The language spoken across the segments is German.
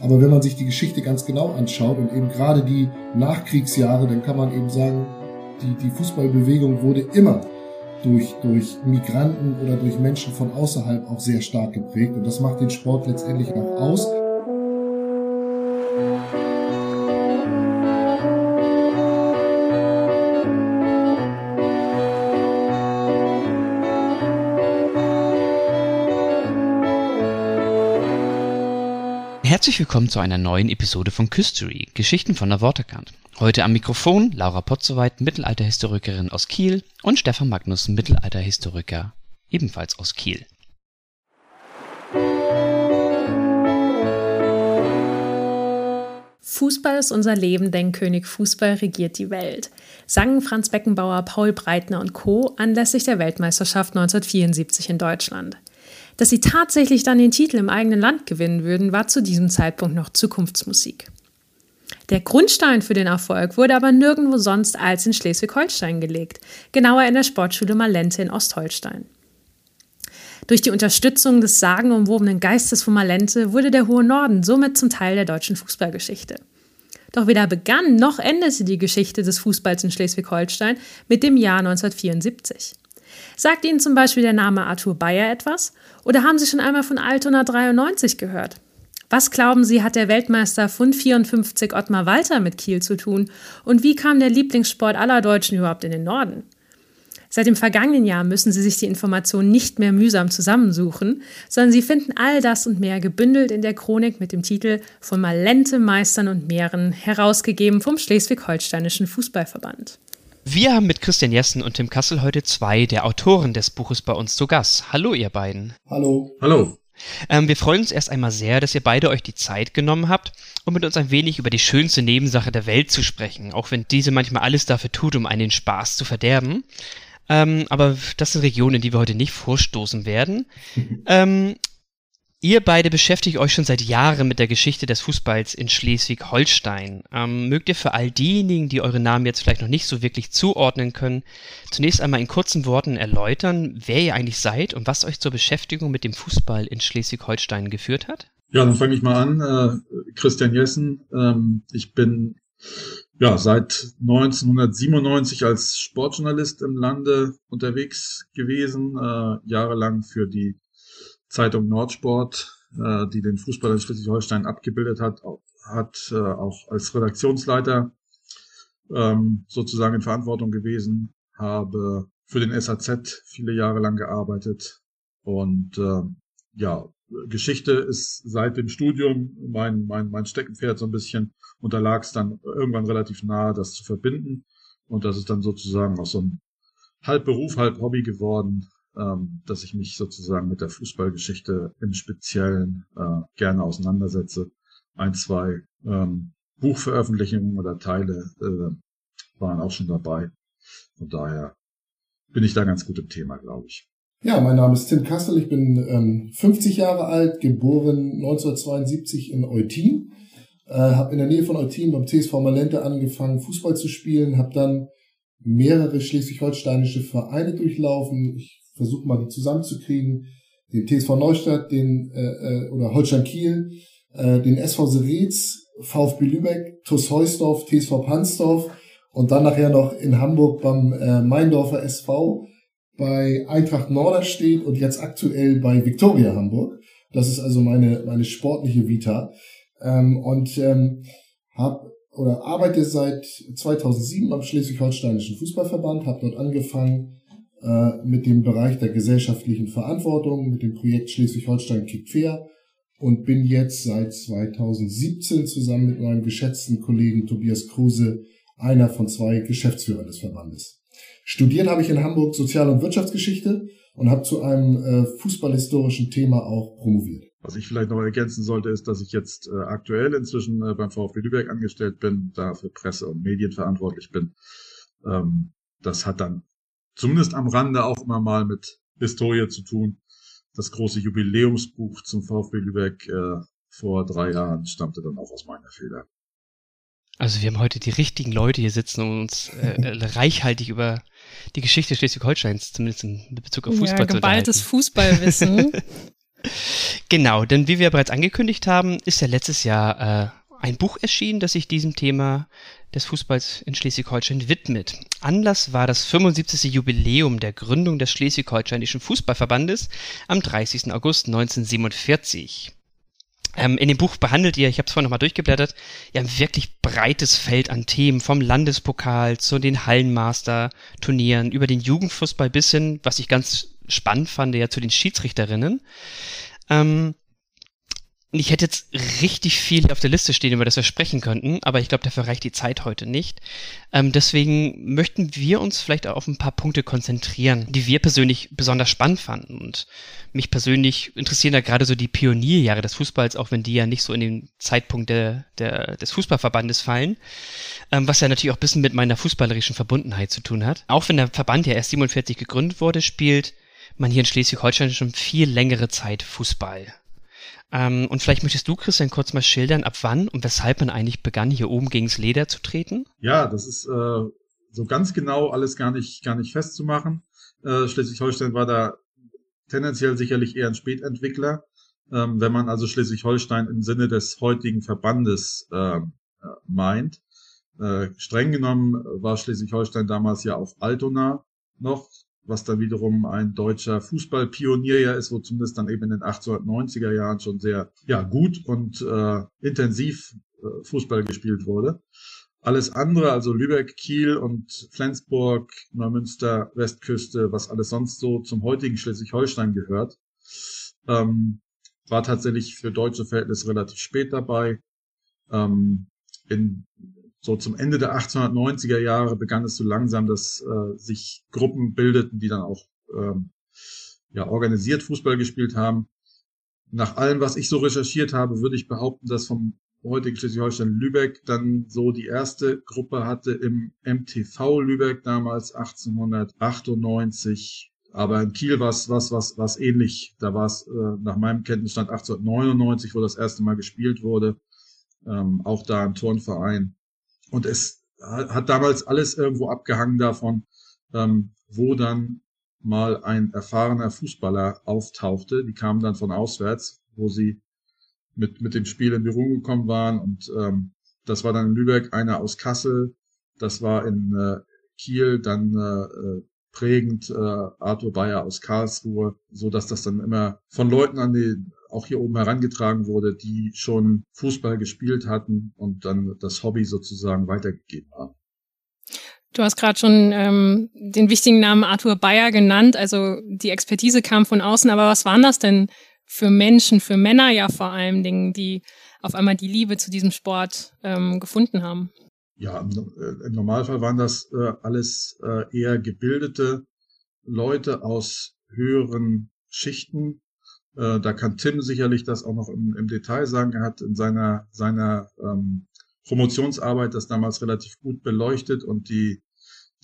Aber wenn man sich die Geschichte ganz genau anschaut und eben gerade die Nachkriegsjahre, dann kann man eben sagen, die, die Fußballbewegung wurde immer durch, durch Migranten oder durch Menschen von außerhalb auch sehr stark geprägt. Und das macht den Sport letztendlich auch aus. Herzlich willkommen zu einer neuen Episode von Küstery, Geschichten von der Waterkant. Heute am Mikrofon Laura Potzowait, Mittelalterhistorikerin aus Kiel und Stefan Magnus, Mittelalterhistoriker, ebenfalls aus Kiel. Fußball ist unser Leben, denn König Fußball regiert die Welt, sangen Franz Beckenbauer, Paul Breitner und Co. anlässlich der Weltmeisterschaft 1974 in Deutschland. Dass sie tatsächlich dann den Titel im eigenen Land gewinnen würden, war zu diesem Zeitpunkt noch Zukunftsmusik. Der Grundstein für den Erfolg wurde aber nirgendwo sonst als in Schleswig-Holstein gelegt, genauer in der Sportschule Malente in Ostholstein. Durch die Unterstützung des sagenumwobenen Geistes von Malente wurde der hohe Norden somit zum Teil der deutschen Fußballgeschichte. Doch weder begann noch endete die Geschichte des Fußballs in Schleswig-Holstein mit dem Jahr 1974. Sagt Ihnen zum Beispiel der Name Arthur Bayer etwas? Oder haben Sie schon einmal von Altona 93 gehört? Was glauben Sie, hat der Weltmeister von 54 Ottmar Walter mit Kiel zu tun? Und wie kam der Lieblingssport aller Deutschen überhaupt in den Norden? Seit dem vergangenen Jahr müssen Sie sich die Informationen nicht mehr mühsam zusammensuchen, sondern Sie finden all das und mehr gebündelt in der Chronik mit dem Titel Von Malente Meistern und Meeren, herausgegeben vom Schleswig-Holsteinischen Fußballverband. Wir haben mit Christian Jessen und Tim Kassel heute zwei der Autoren des Buches bei uns zu Gast. Hallo, ihr beiden. Hallo. Hallo. Ähm, wir freuen uns erst einmal sehr, dass ihr beide euch die Zeit genommen habt, um mit uns ein wenig über die schönste Nebensache der Welt zu sprechen, auch wenn diese manchmal alles dafür tut, um einen den Spaß zu verderben. Ähm, aber das sind Regionen, in die wir heute nicht vorstoßen werden. ähm, Ihr beide beschäftigt euch schon seit Jahren mit der Geschichte des Fußballs in Schleswig-Holstein. Ähm, mögt ihr für all diejenigen, die eure Namen jetzt vielleicht noch nicht so wirklich zuordnen können, zunächst einmal in kurzen Worten erläutern, wer ihr eigentlich seid und was euch zur Beschäftigung mit dem Fußball in Schleswig-Holstein geführt hat? Ja, dann fange ich mal an. Äh, Christian Jessen. Ähm, ich bin ja seit 1997 als Sportjournalist im Lande unterwegs gewesen, äh, jahrelang für die Zeitung Nordsport, äh, die den Fußball in Schleswig-Holstein abgebildet hat, hat äh, auch als Redaktionsleiter ähm, sozusagen in Verantwortung gewesen, habe für den SAZ viele Jahre lang gearbeitet und äh, ja, Geschichte ist seit dem Studium mein, mein, mein Steckenpferd so ein bisschen und da lag es dann irgendwann relativ nahe, das zu verbinden und das ist dann sozusagen auch so ein halb Beruf, halb Hobby geworden, ähm, dass ich mich sozusagen mit der Fußballgeschichte im Speziellen äh, gerne auseinandersetze. Ein, zwei ähm, Buchveröffentlichungen oder Teile äh, waren auch schon dabei. Von daher bin ich da ganz gut im Thema, glaube ich. Ja, mein Name ist Tim Kassel, ich bin ähm, 50 Jahre alt, geboren 1972 in Eutin. Äh, habe in der Nähe von Eutin beim TSV Malente angefangen, Fußball zu spielen, habe dann mehrere schleswig-holsteinische Vereine durchlaufen. Ich versuche mal die zusammenzukriegen. Den TSV Neustadt, den äh, äh, oder Holstein Kiel, äh, den SV Seretz, VfB Lübeck, TuS Heusdorf, TSV Pansdorf und dann nachher noch in Hamburg beim äh, Meindorfer SV, bei Eintracht Norderstedt und jetzt aktuell bei Viktoria Hamburg. Das ist also meine meine sportliche Vita ähm, und ähm, habe oder arbeite seit 2007 am Schleswig-Holsteinischen Fußballverband, habe dort angefangen mit dem Bereich der gesellschaftlichen Verantwortung, mit dem Projekt Schleswig-Holstein kickt fair und bin jetzt seit 2017 zusammen mit meinem geschätzten Kollegen Tobias Kruse einer von zwei Geschäftsführern des Verbandes. Studiert habe ich in Hamburg Sozial- und Wirtschaftsgeschichte und habe zu einem äh, fußballhistorischen Thema auch promoviert. Was ich vielleicht noch ergänzen sollte, ist, dass ich jetzt äh, aktuell inzwischen äh, beim VfB Lübeck angestellt bin, da für Presse und Medien verantwortlich bin. Ähm, das hat dann zumindest am Rande auch immer mal mit Historie zu tun. Das große Jubiläumsbuch zum VfB Lübeck äh, vor drei Jahren stammte dann auch aus meiner Feder. Also wir haben heute die richtigen Leute hier sitzen und uns äh, äh, reichhaltig über die Geschichte Schleswig-Holsteins, zumindest in Bezug auf Fußball ja, geballtes Fußballwissen. Genau, denn wie wir bereits angekündigt haben, ist ja letztes Jahr äh, ein Buch erschienen, das sich diesem Thema des Fußballs in Schleswig-Holstein widmet. Anlass war das 75. Jubiläum der Gründung des Schleswig-Holsteinischen Fußballverbandes am 30. August 1947. Ähm, in dem Buch behandelt ihr, ich habe es vorhin nochmal durchgeblättert, ja ein wirklich breites Feld an Themen, vom Landespokal zu den Hallenmaster-Turnieren, über den Jugendfußball bis hin, was ich ganz spannend fand, ja zu den Schiedsrichterinnen. Ähm, ich hätte jetzt richtig viel auf der Liste stehen, über das wir sprechen könnten, aber ich glaube, dafür reicht die Zeit heute nicht. Ähm, deswegen möchten wir uns vielleicht auf ein paar Punkte konzentrieren, die wir persönlich besonders spannend fanden. Und mich persönlich interessieren da gerade so die Pionierjahre des Fußballs, auch wenn die ja nicht so in den Zeitpunkt der, der, des Fußballverbandes fallen, ähm, was ja natürlich auch ein bisschen mit meiner fußballerischen Verbundenheit zu tun hat. Auch wenn der Verband ja erst 47 gegründet wurde, spielt man hier in Schleswig-Holstein schon viel längere Zeit Fußball. Ähm, und vielleicht möchtest du, Christian, kurz mal schildern, ab wann und weshalb man eigentlich begann, hier oben gegens Leder zu treten? Ja, das ist äh, so ganz genau alles gar nicht, gar nicht festzumachen. Äh, Schleswig-Holstein war da tendenziell sicherlich eher ein Spätentwickler. Ähm, wenn man also Schleswig-Holstein im Sinne des heutigen Verbandes äh, meint. Äh, streng genommen war Schleswig-Holstein damals ja auf Altona noch, was dann wiederum ein deutscher Fußballpionier ja ist, wo zumindest dann eben in den 1890er Jahren schon sehr ja gut und äh, intensiv äh, Fußball gespielt wurde. Alles andere, also Lübeck, Kiel und Flensburg, Neumünster, Westküste, was alles sonst so zum heutigen Schleswig-Holstein gehört, ähm, war tatsächlich für deutsche Verhältnisse relativ spät dabei. Ähm, in so zum Ende der 1890er Jahre begann es so langsam, dass äh, sich Gruppen bildeten, die dann auch ähm, ja, organisiert Fußball gespielt haben. Nach allem, was ich so recherchiert habe, würde ich behaupten, dass vom heutigen Schleswig-Holstein Lübeck dann so die erste Gruppe hatte im MTV Lübeck damals 1898. Aber in Kiel war es was, was, was ähnlich. Da war es äh, nach meinem Kenntnisstand 1899, wo das erste Mal gespielt wurde. Ähm, auch da im Turnverein. Und es hat damals alles irgendwo abgehangen davon, ähm, wo dann mal ein erfahrener Fußballer auftauchte. Die kamen dann von auswärts, wo sie mit, mit dem Spiel in Berührung gekommen waren. Und ähm, das war dann in Lübeck einer aus Kassel, das war in äh, Kiel, dann äh, prägend äh, Arthur Bayer aus Karlsruhe, so dass das dann immer von Leuten an die auch hier oben herangetragen wurde, die schon Fußball gespielt hatten und dann das Hobby sozusagen weitergegeben haben. Du hast gerade schon ähm, den wichtigen Namen Arthur Bayer genannt. Also die Expertise kam von außen, aber was waren das denn für Menschen, für Männer ja vor allen Dingen, die auf einmal die Liebe zu diesem Sport ähm, gefunden haben? Ja, im, äh, im Normalfall waren das äh, alles äh, eher gebildete Leute aus höheren Schichten, da kann Tim sicherlich das auch noch im, Detail sagen. Er hat in seiner, seiner ähm, Promotionsarbeit das damals relativ gut beleuchtet und die,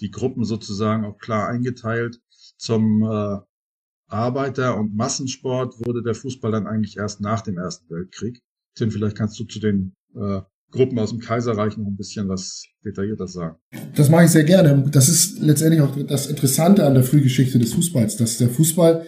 die Gruppen sozusagen auch klar eingeteilt. Zum Arbeiter- und Massensport wurde der Fußball dann eigentlich erst nach dem Ersten Weltkrieg. Tim, vielleicht kannst du zu den äh, Gruppen aus dem Kaiserreich noch ein bisschen was detaillierter sagen. Das mache ich sehr gerne. Das ist letztendlich auch das Interessante an der Frühgeschichte des Fußballs, dass der Fußball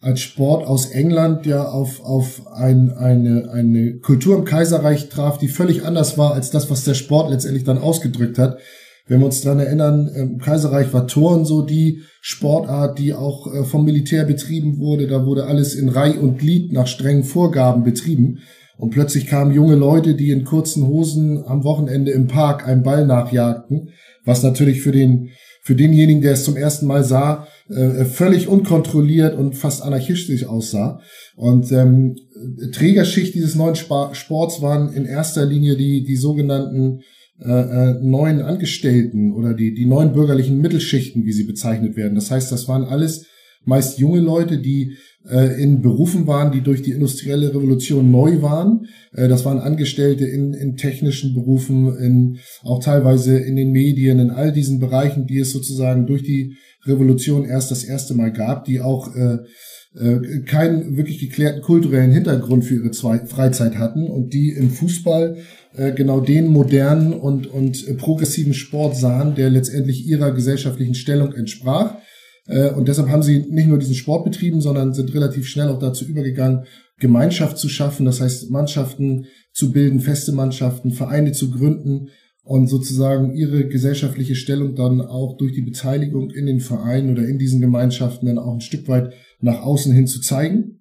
als Sport aus England ja auf, auf ein, eine, eine Kultur im Kaiserreich traf, die völlig anders war als das, was der Sport letztendlich dann ausgedrückt hat. Wenn wir uns dran erinnern, im Kaiserreich war Toren so die Sportart, die auch äh, vom Militär betrieben wurde. Da wurde alles in Reih und Glied nach strengen Vorgaben betrieben. Und plötzlich kamen junge Leute, die in kurzen Hosen am Wochenende im Park einen Ball nachjagten, was natürlich für den, für denjenigen, der es zum ersten Mal sah, äh, völlig unkontrolliert und fast anarchistisch aussah. Und ähm, Trägerschicht dieses neuen Sp Sports waren in erster Linie die, die sogenannten äh, äh, neuen Angestellten oder die, die neuen bürgerlichen Mittelschichten, wie sie bezeichnet werden. Das heißt, das waren alles meist junge Leute, die in Berufen waren, die durch die industrielle Revolution neu waren. Äh, das waren Angestellte in, in technischen Berufen, in, auch teilweise in den Medien, in all diesen Bereichen, die es sozusagen durch die Revolution erst das erste Mal gab, die auch äh, äh, keinen wirklich geklärten kulturellen Hintergrund für ihre Zwei Freizeit hatten und die im Fußball äh, genau den modernen und, und progressiven Sport sahen, der letztendlich ihrer gesellschaftlichen Stellung entsprach Äh, und deshalb haben sie nicht nur diesen Sport betrieben, sondern sind relativ schnell auch dazu übergegangen, Gemeinschaft zu schaffen, das heißt Mannschaften zu bilden, feste Mannschaften, Vereine zu gründen und sozusagen ihre gesellschaftliche Stellung dann auch durch die Beteiligung in den Vereinen oder in diesen Gemeinschaften dann auch ein Stück weit nach außen hin zu zeigen.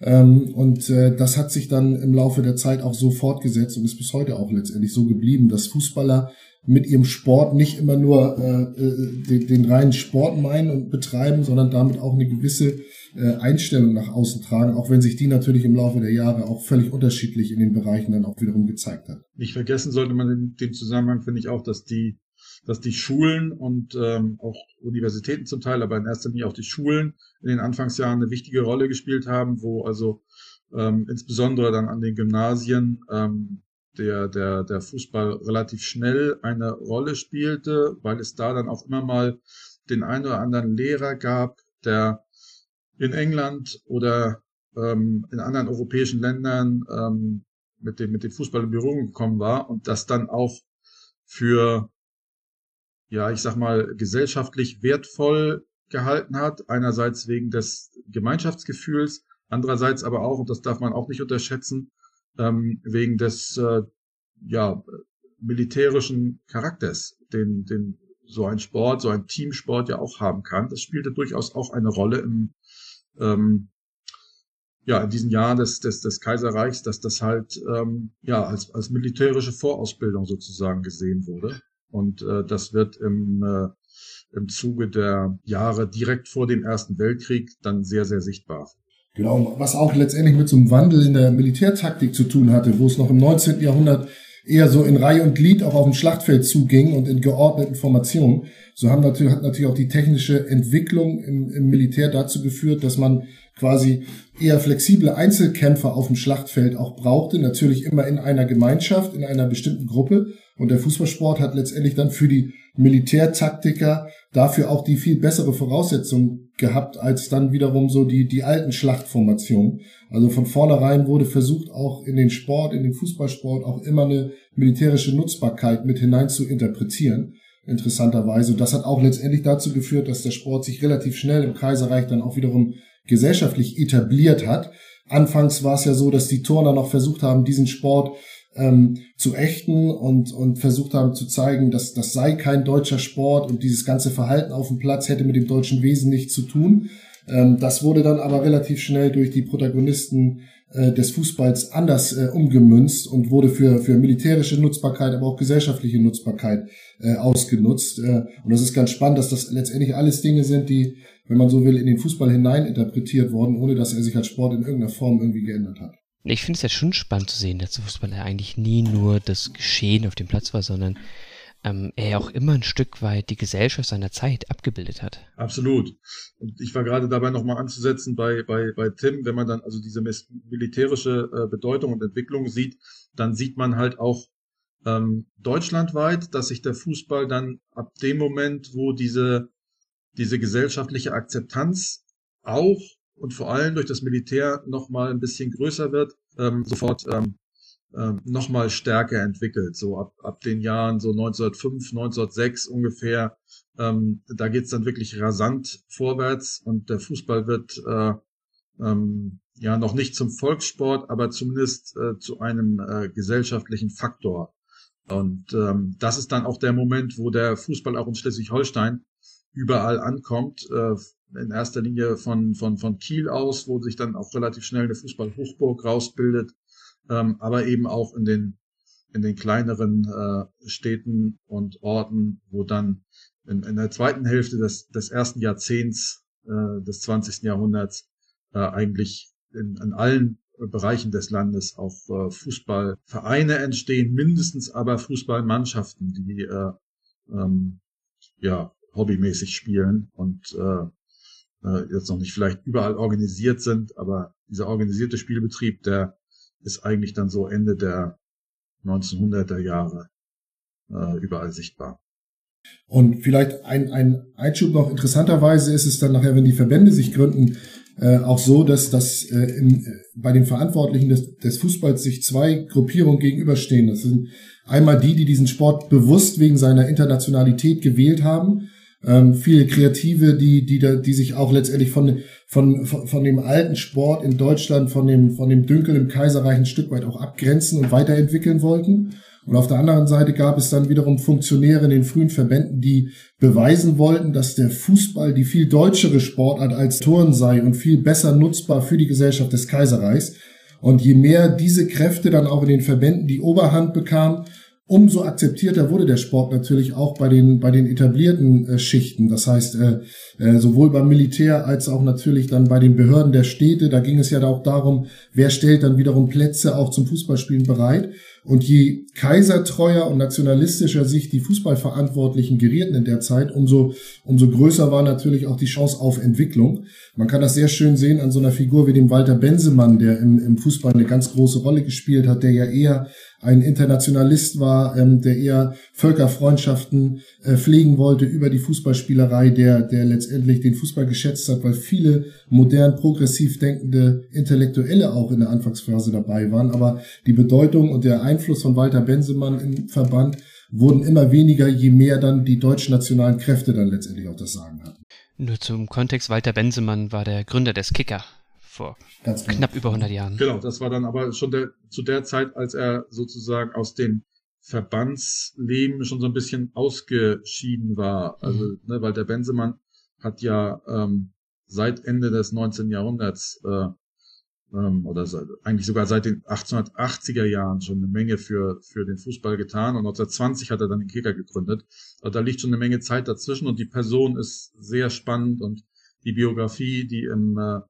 Ähm, und äh, das hat sich dann im Laufe der Zeit auch so fortgesetzt und ist bis heute auch letztendlich so geblieben, dass Fußballer mit ihrem Sport nicht immer nur äh, äh, den, den reinen Sport meinen und betreiben, sondern damit auch eine gewisse äh, Einstellung nach außen tragen, auch wenn sich die natürlich im Laufe der Jahre auch völlig unterschiedlich in den Bereichen dann auch wiederum gezeigt hat. Nicht vergessen sollte man in dem Zusammenhang, finde ich auch, dass die dass die Schulen und ähm, auch Universitäten zum Teil, aber in erster Linie auch die Schulen in den Anfangsjahren eine wichtige Rolle gespielt haben, wo also ähm, insbesondere dann an den Gymnasien ähm, der, der, der Fußball relativ schnell eine Rolle spielte, weil es da dann auch immer mal den einen oder anderen Lehrer gab, der in England oder ähm, in anderen europäischen Ländern ähm, mit dem, mit dem Fußball in Berührung gekommen war und das dann auch für, ja, ich sag mal, gesellschaftlich wertvoll gehalten hat. Einerseits wegen des Gemeinschaftsgefühls, andererseits aber auch, und das darf man auch nicht unterschätzen, ähm, wegen des äh, ja, militärischen Charakters, den, den so ein Sport, so ein Teamsport ja auch haben kann. Das spielte durchaus auch eine Rolle im, ähm, ja, in diesen Jahren des, des, des Kaiserreichs, dass das halt ähm, ja als, als militärische Vorausbildung sozusagen gesehen wurde. Und äh, das wird im, äh, im Zuge der Jahre direkt vor dem Ersten Weltkrieg dann sehr, sehr sichtbar. Genau, was auch letztendlich mit so einem Wandel in der Militärtaktik zu tun hatte, wo es noch im 19. Jahrhundert eher so in Reihe und Glied auch auf dem Schlachtfeld zuging und in geordneten Formationen. So haben natürlich, hat natürlich auch die technische Entwicklung im, im Militär dazu geführt, dass man quasi eher flexible Einzelkämpfer auf dem Schlachtfeld auch brauchte, natürlich immer in einer Gemeinschaft, in einer bestimmten Gruppe. Und der Fußballsport hat letztendlich dann für die Militärtaktiker dafür auch die viel bessere Voraussetzung gehabt als dann wiederum so die, die alten Schlachtformationen. Also von vornherein wurde versucht, auch in den Sport, in den Fußballsport auch immer eine militärische Nutzbarkeit mit hinein zu interpretieren. Interessanterweise. Das hat auch letztendlich dazu geführt, dass der Sport sich relativ schnell im Kaiserreich dann auch wiederum gesellschaftlich etabliert hat. Anfangs war es ja so, dass die Turner noch versucht haben, diesen Sport ähm, zu ächten und, und versucht haben zu zeigen, dass das sei kein deutscher Sport und dieses ganze Verhalten auf dem Platz hätte mit dem deutschen Wesen nichts zu tun. Ähm, das wurde dann aber relativ schnell durch die Protagonisten äh, des Fußballs anders äh, umgemünzt und wurde für, für militärische Nutzbarkeit, aber auch gesellschaftliche Nutzbarkeit äh, ausgenutzt. Äh, und das ist ganz spannend, dass das letztendlich alles Dinge sind, die, wenn man so will, in den Fußball hinein interpretiert wurden, ohne dass er sich als Sport in irgendeiner Form irgendwie geändert hat. Ich finde es ja schon spannend zu sehen, dass der Fußball ja eigentlich nie nur das Geschehen auf dem Platz war, sondern ähm, er auch immer ein Stück weit die Gesellschaft seiner Zeit abgebildet hat. Absolut. Und ich war gerade dabei nochmal anzusetzen bei, bei, bei Tim, wenn man dann also diese militärische äh, Bedeutung und Entwicklung sieht, dann sieht man halt auch ähm, deutschlandweit, dass sich der Fußball dann ab dem Moment, wo diese, diese gesellschaftliche Akzeptanz auch und vor allem durch das Militär nochmal ein bisschen größer wird, ähm, sofort ähm, ähm, nochmal stärker entwickelt. So ab, ab den Jahren so 1905, 1906 ungefähr. Ähm, da geht's dann wirklich rasant vorwärts und der Fußball wird äh, ähm, ja noch nicht zum Volkssport, aber zumindest äh, zu einem äh, gesellschaftlichen Faktor. Und ähm, das ist dann auch der Moment, wo der Fußball auch in Schleswig-Holstein überall ankommt. Äh, in erster Linie von, von, von Kiel aus, wo sich dann auch relativ schnell eine Fußballhochburg rausbildet, ähm, aber eben auch in den, in den kleineren äh, Städten und Orten, wo dann in, in der zweiten Hälfte des, des ersten Jahrzehnts äh, des 20. Jahrhunderts äh, eigentlich in, in allen Bereichen des Landes auch äh, Fußballvereine entstehen, mindestens aber Fußballmannschaften, die äh, ähm, ja hobbymäßig spielen und äh, äh, jetzt noch nicht vielleicht überall organisiert sind, aber dieser organisierte Spielbetrieb, der ist eigentlich dann so Ende der 1900er Jahre äh, überall sichtbar. Und vielleicht ein, ein Einschub noch interessanterweise ist es dann nachher, wenn die Verbände sich gründen, äh, auch so, dass, dass äh, in, äh, bei den Verantwortlichen des, des Fußballs sich zwei Gruppierungen gegenüberstehen. Das sind einmal die, die diesen Sport bewusst wegen seiner Internationalität gewählt haben ähm, viele Kreative, die, die, da, die sich auch letztendlich von, von, von, von dem alten Sport in Deutschland, von dem, von dem Dünkel im Kaiserreich ein Stück weit auch abgrenzen und weiterentwickeln wollten. Und auf der anderen Seite gab es dann wiederum Funktionäre in den frühen Verbänden, die beweisen wollten, dass der Fußball die viel deutschere Sportart als Turn sei und viel besser nutzbar für die Gesellschaft des Kaiserreichs. Und je mehr diese Kräfte dann auch in den Verbänden die Oberhand bekamen, umso akzeptierter wurde der Sport natürlich auch bei den bei den etablierten äh, Schichten. Das heißt äh, äh, sowohl beim Militär als auch natürlich dann bei den Behörden der Städte. Da ging es ja auch darum, wer stellt dann wiederum Plätze auch zum Fußballspielen bereit. Und je kaisertreuer und nationalistischer sich die Fußballverantwortlichen gerieten in der Zeit, umso, umso größer war natürlich auch die Chance auf Entwicklung. Man kann das sehr schön sehen an so einer Figur wie dem Walter Bensemann, der im, im Fußball eine ganz große Rolle gespielt hat, der ja eher ein Internationalist war, ähm, der eher Völkerfreundschaften äh, pflegen wollte über die Fußballspielerei, der, der letztendlich den Fußball geschätzt hat, weil viele modern progressiv denkende Intellektuelle auch in der Anfangsphase dabei waren. Aber die Bedeutung und der Einfluss von Walter Bensemann im Verband wurden immer weniger, je mehr dann die deutschen nationalen Kräfte dann letztendlich auch das Sagen hatten. Nur zum Kontext, Walter Bensemann war der Gründer des Kicker vor Ganz genau. knapp über 100 Jahren. Genau, das war dann aber schon der, zu der Zeit, als er sozusagen aus dem Verbandsleben schon so ein bisschen ausgeschieden war. Also, mhm. ne, weil der Bensemann hat ja ähm, seit Ende des 19. Jahrhunderts äh, ähm, oder eigentlich sogar seit den 1880er Jahren schon eine Menge für, für den Fußball getan und 1920 hat er dann den Kicker gegründet. Also da liegt schon eine Menge Zeit dazwischen und die Person ist sehr spannend und die Biografie, die im, äh,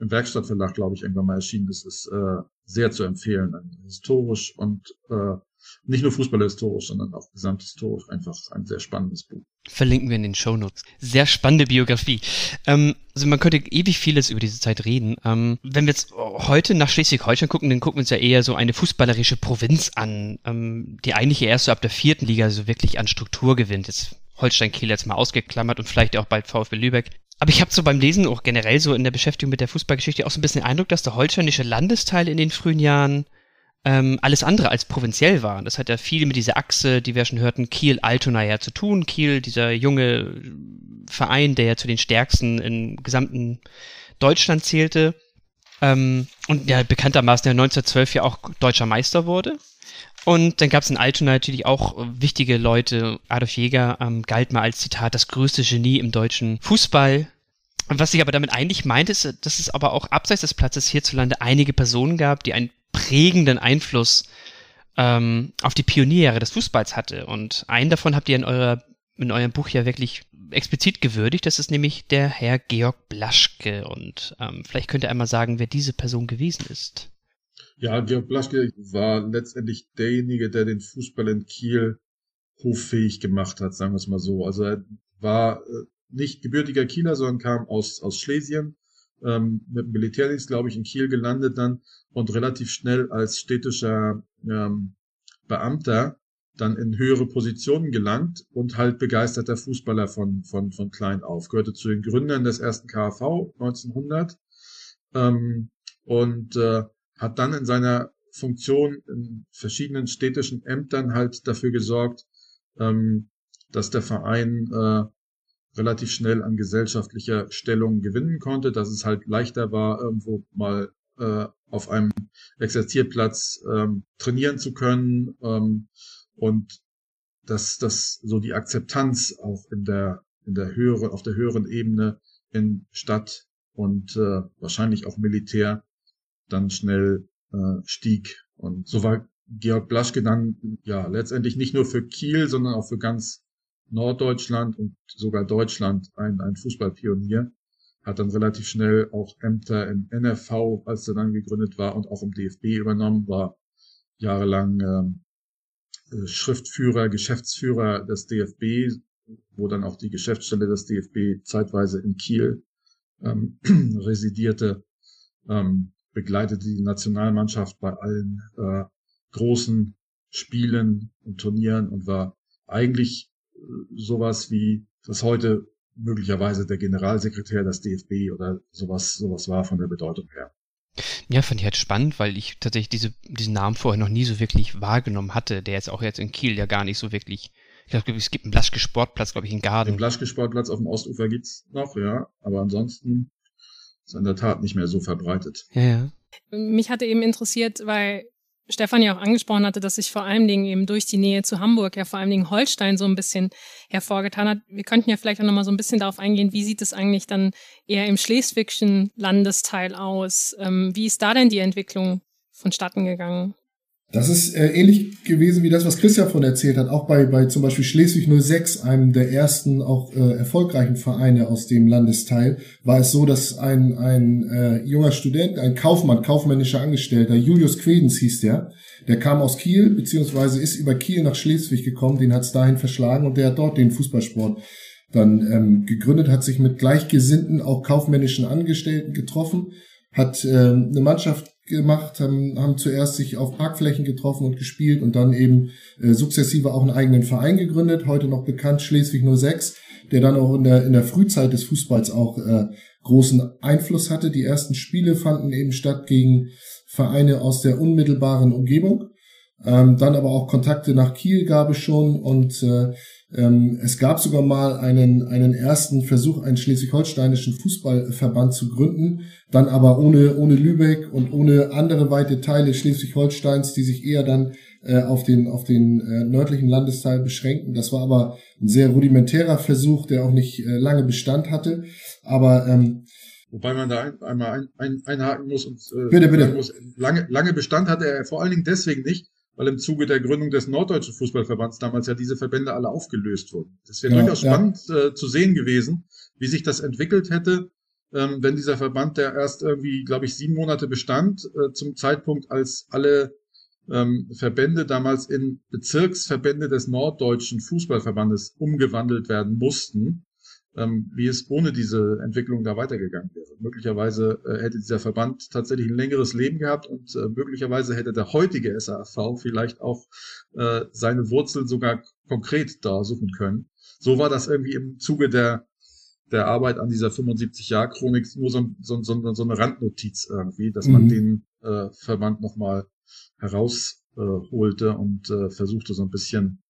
im Werkstattverlag, glaube ich, irgendwann mal erschienen ist, ist äh, sehr zu empfehlen. Historisch und äh, nicht nur fußballhistorisch, sondern auch gesamthistorisch einfach ein sehr spannendes Buch. Verlinken wir in den Shownotes. Sehr spannende Biografie. Ähm, also man könnte ewig vieles über diese Zeit reden. Ähm, wenn wir jetzt heute nach Schleswig-Holstein gucken, dann gucken wir uns ja eher so eine fußballerische Provinz an, ähm, die eigentlich erst so ab der vierten Liga so wirklich an Struktur gewinnt. Jetzt Holstein Kiel jetzt mal ausgeklammert und vielleicht auch bald VfB Lübeck. Aber ich habe so beim Lesen, auch generell so in der Beschäftigung mit der Fußballgeschichte, auch so ein bisschen den Eindruck, dass der holsteinische Landesteil in den frühen Jahren ähm, alles andere als provinziell waren. Das hat ja viel mit dieser Achse, die wir schon hörten, Kiel-Altona ja zu tun. Kiel, dieser junge Verein, der ja zu den stärksten im gesamten Deutschland zählte. Ähm, und ja bekanntermaßen ja 1912 ja auch deutscher Meister wurde. Und dann gab es in Altona natürlich auch wichtige Leute. Adolf Jäger ähm, galt mal als Zitat das größte Genie im deutschen Fußball. Und was ich aber damit eigentlich meinte, ist, dass es aber auch abseits des Platzes hierzulande einige Personen gab, die einen prägenden Einfluss ähm, auf die Pioniere des Fußballs hatte. Und einen davon habt ihr in, eurer, in eurem Buch ja wirklich explizit gewürdigt. Das ist nämlich der Herr Georg Blaschke. Und ähm, vielleicht könnt ihr einmal sagen, wer diese Person gewesen ist. Ja, Georg Blaschke war letztendlich derjenige, der den Fußball in Kiel hoffähig gemacht hat, sagen wir es mal so. Also er war äh, nicht gebürtiger Kieler, sondern kam aus, aus Schlesien, ähm, mit dem Militärdienst, glaube ich, in Kiel gelandet dann und relativ schnell als städtischer ähm, Beamter dann in höhere Positionen gelangt und halt begeisterter Fußballer von, von, von klein auf. Gehörte zu den Gründern des ersten KV 1900 ähm, und äh, hat dann in seiner Funktion in verschiedenen städtischen Ämtern halt dafür gesorgt, ähm, dass der Verein äh, relativ schnell an gesellschaftlicher Stellung gewinnen konnte, dass es halt leichter war, irgendwo mal äh, auf einem Exerzierplatz ähm, trainieren zu können ähm, und dass das so die Akzeptanz auch in der in der höheren auf der höheren Ebene in Stadt und äh, wahrscheinlich auch Militär dann schnell äh, stieg. Und so war Georg Blaschke dann ja letztendlich nicht nur für Kiel, sondern auch für ganz Norddeutschland und sogar Deutschland ein, ein Fußballpionier. Hat dann relativ schnell auch Ämter im NRV, als er dann gegründet war, und auch im DFB übernommen, war jahrelang ähm, äh, Schriftführer, Geschäftsführer des DFB, wo dann auch die Geschäftsstelle des DFB zeitweise in Kiel ähm, residierte, ähm, begleitete die Nationalmannschaft bei allen äh, großen Spielen und Turnieren und war eigentlich sowas wie das heute möglicherweise der Generalsekretär des DFB oder sowas, sowas war von der Bedeutung her. Ja, fand ich halt spannend, weil ich tatsächlich diese, diesen Namen vorher noch nie so wirklich wahrgenommen hatte, der jetzt auch jetzt in Kiel ja gar nicht so wirklich Ich glaube, es gibt einen Blaschke Sportplatz, glaube ich, in Garden. Den Blaschke Sportplatz auf dem Ostufer gibt's noch, ja. Aber ansonsten ist in der Tat nicht mehr so verbreitet. Ja, ja. Mich hatte eben interessiert, weil Stefan ja auch angesprochen hatte, dass sich vor allen Dingen eben durch die Nähe zu Hamburg ja vor allen Dingen Holstein so ein bisschen hervorgetan hat. Wir könnten ja vielleicht auch nochmal so ein bisschen darauf eingehen, wie sieht es eigentlich dann eher im schleswigschen Landesteil aus? Ähm, wie ist da denn die Entwicklung vonstatten gegangen? Das ist äh, ähnlich gewesen wie das, was Christian von erzählt hat. Auch bei, bei zum Beispiel Schleswig 06, einem der ersten auch äh, erfolgreichen Vereine aus dem Landesteil, war es so, dass ein, ein äh, junger Student, ein Kaufmann, kaufmännischer Angestellter, Julius Quedens hieß der, der kam aus Kiel, beziehungsweise ist über Kiel nach Schleswig gekommen, den hat es dahin verschlagen und der hat dort den Fußballsport dann ähm, gegründet, hat sich mit gleichgesinnten, auch kaufmännischen Angestellten getroffen, hat ähm, eine Mannschaft gemacht, haben, haben zuerst sich auf Parkflächen getroffen und gespielt und dann eben äh, sukzessive auch einen eigenen Verein gegründet, heute noch bekannt Schleswig 06, der dann auch in der, in der Frühzeit des Fußballs auch äh, großen Einfluss hatte. Die ersten Spiele fanden eben statt gegen Vereine aus der unmittelbaren Umgebung. Ähm, dann aber auch Kontakte nach Kiel gab es schon und äh, ähm, es gab sogar mal einen, einen ersten Versuch, einen schleswig-holsteinischen Fußballverband zu gründen, dann aber ohne, ohne Lübeck und ohne andere weite Teile Schleswig-Holsteins, die sich eher dann äh, auf den, auf den äh, nördlichen Landesteil beschränken. Das war aber ein sehr rudimentärer Versuch, der auch nicht äh, lange Bestand hatte. Aber ähm, Wobei man da ein, einmal ein, ein, einhaken muss und äh, bitte, bitte. Muss, lange, lange Bestand hatte er vor allen Dingen deswegen nicht, weil im Zuge der Gründung des Norddeutschen Fußballverbands damals ja diese Verbände alle aufgelöst wurden. Das wäre ja, durchaus ja. spannend äh, zu sehen gewesen, wie sich das entwickelt hätte, ähm, wenn dieser Verband, der erst irgendwie, glaube ich, sieben Monate bestand, äh, zum Zeitpunkt, als alle ähm, Verbände damals in Bezirksverbände des Norddeutschen Fußballverbandes umgewandelt werden mussten, ähm, wie es ohne diese Entwicklung da weitergegangen wäre. Möglicherweise äh, hätte dieser Verband tatsächlich ein längeres Leben gehabt und äh, möglicherweise hätte der heutige SAV vielleicht auch äh, seine Wurzeln sogar konkret da suchen können. So war das irgendwie im Zuge der der Arbeit an dieser 75-Jahr-Chronik nur so, so, so, so, eine Randnotiz irgendwie, dass man mhm. den äh, Verband nochmal herausholte äh, und äh, versuchte so ein bisschen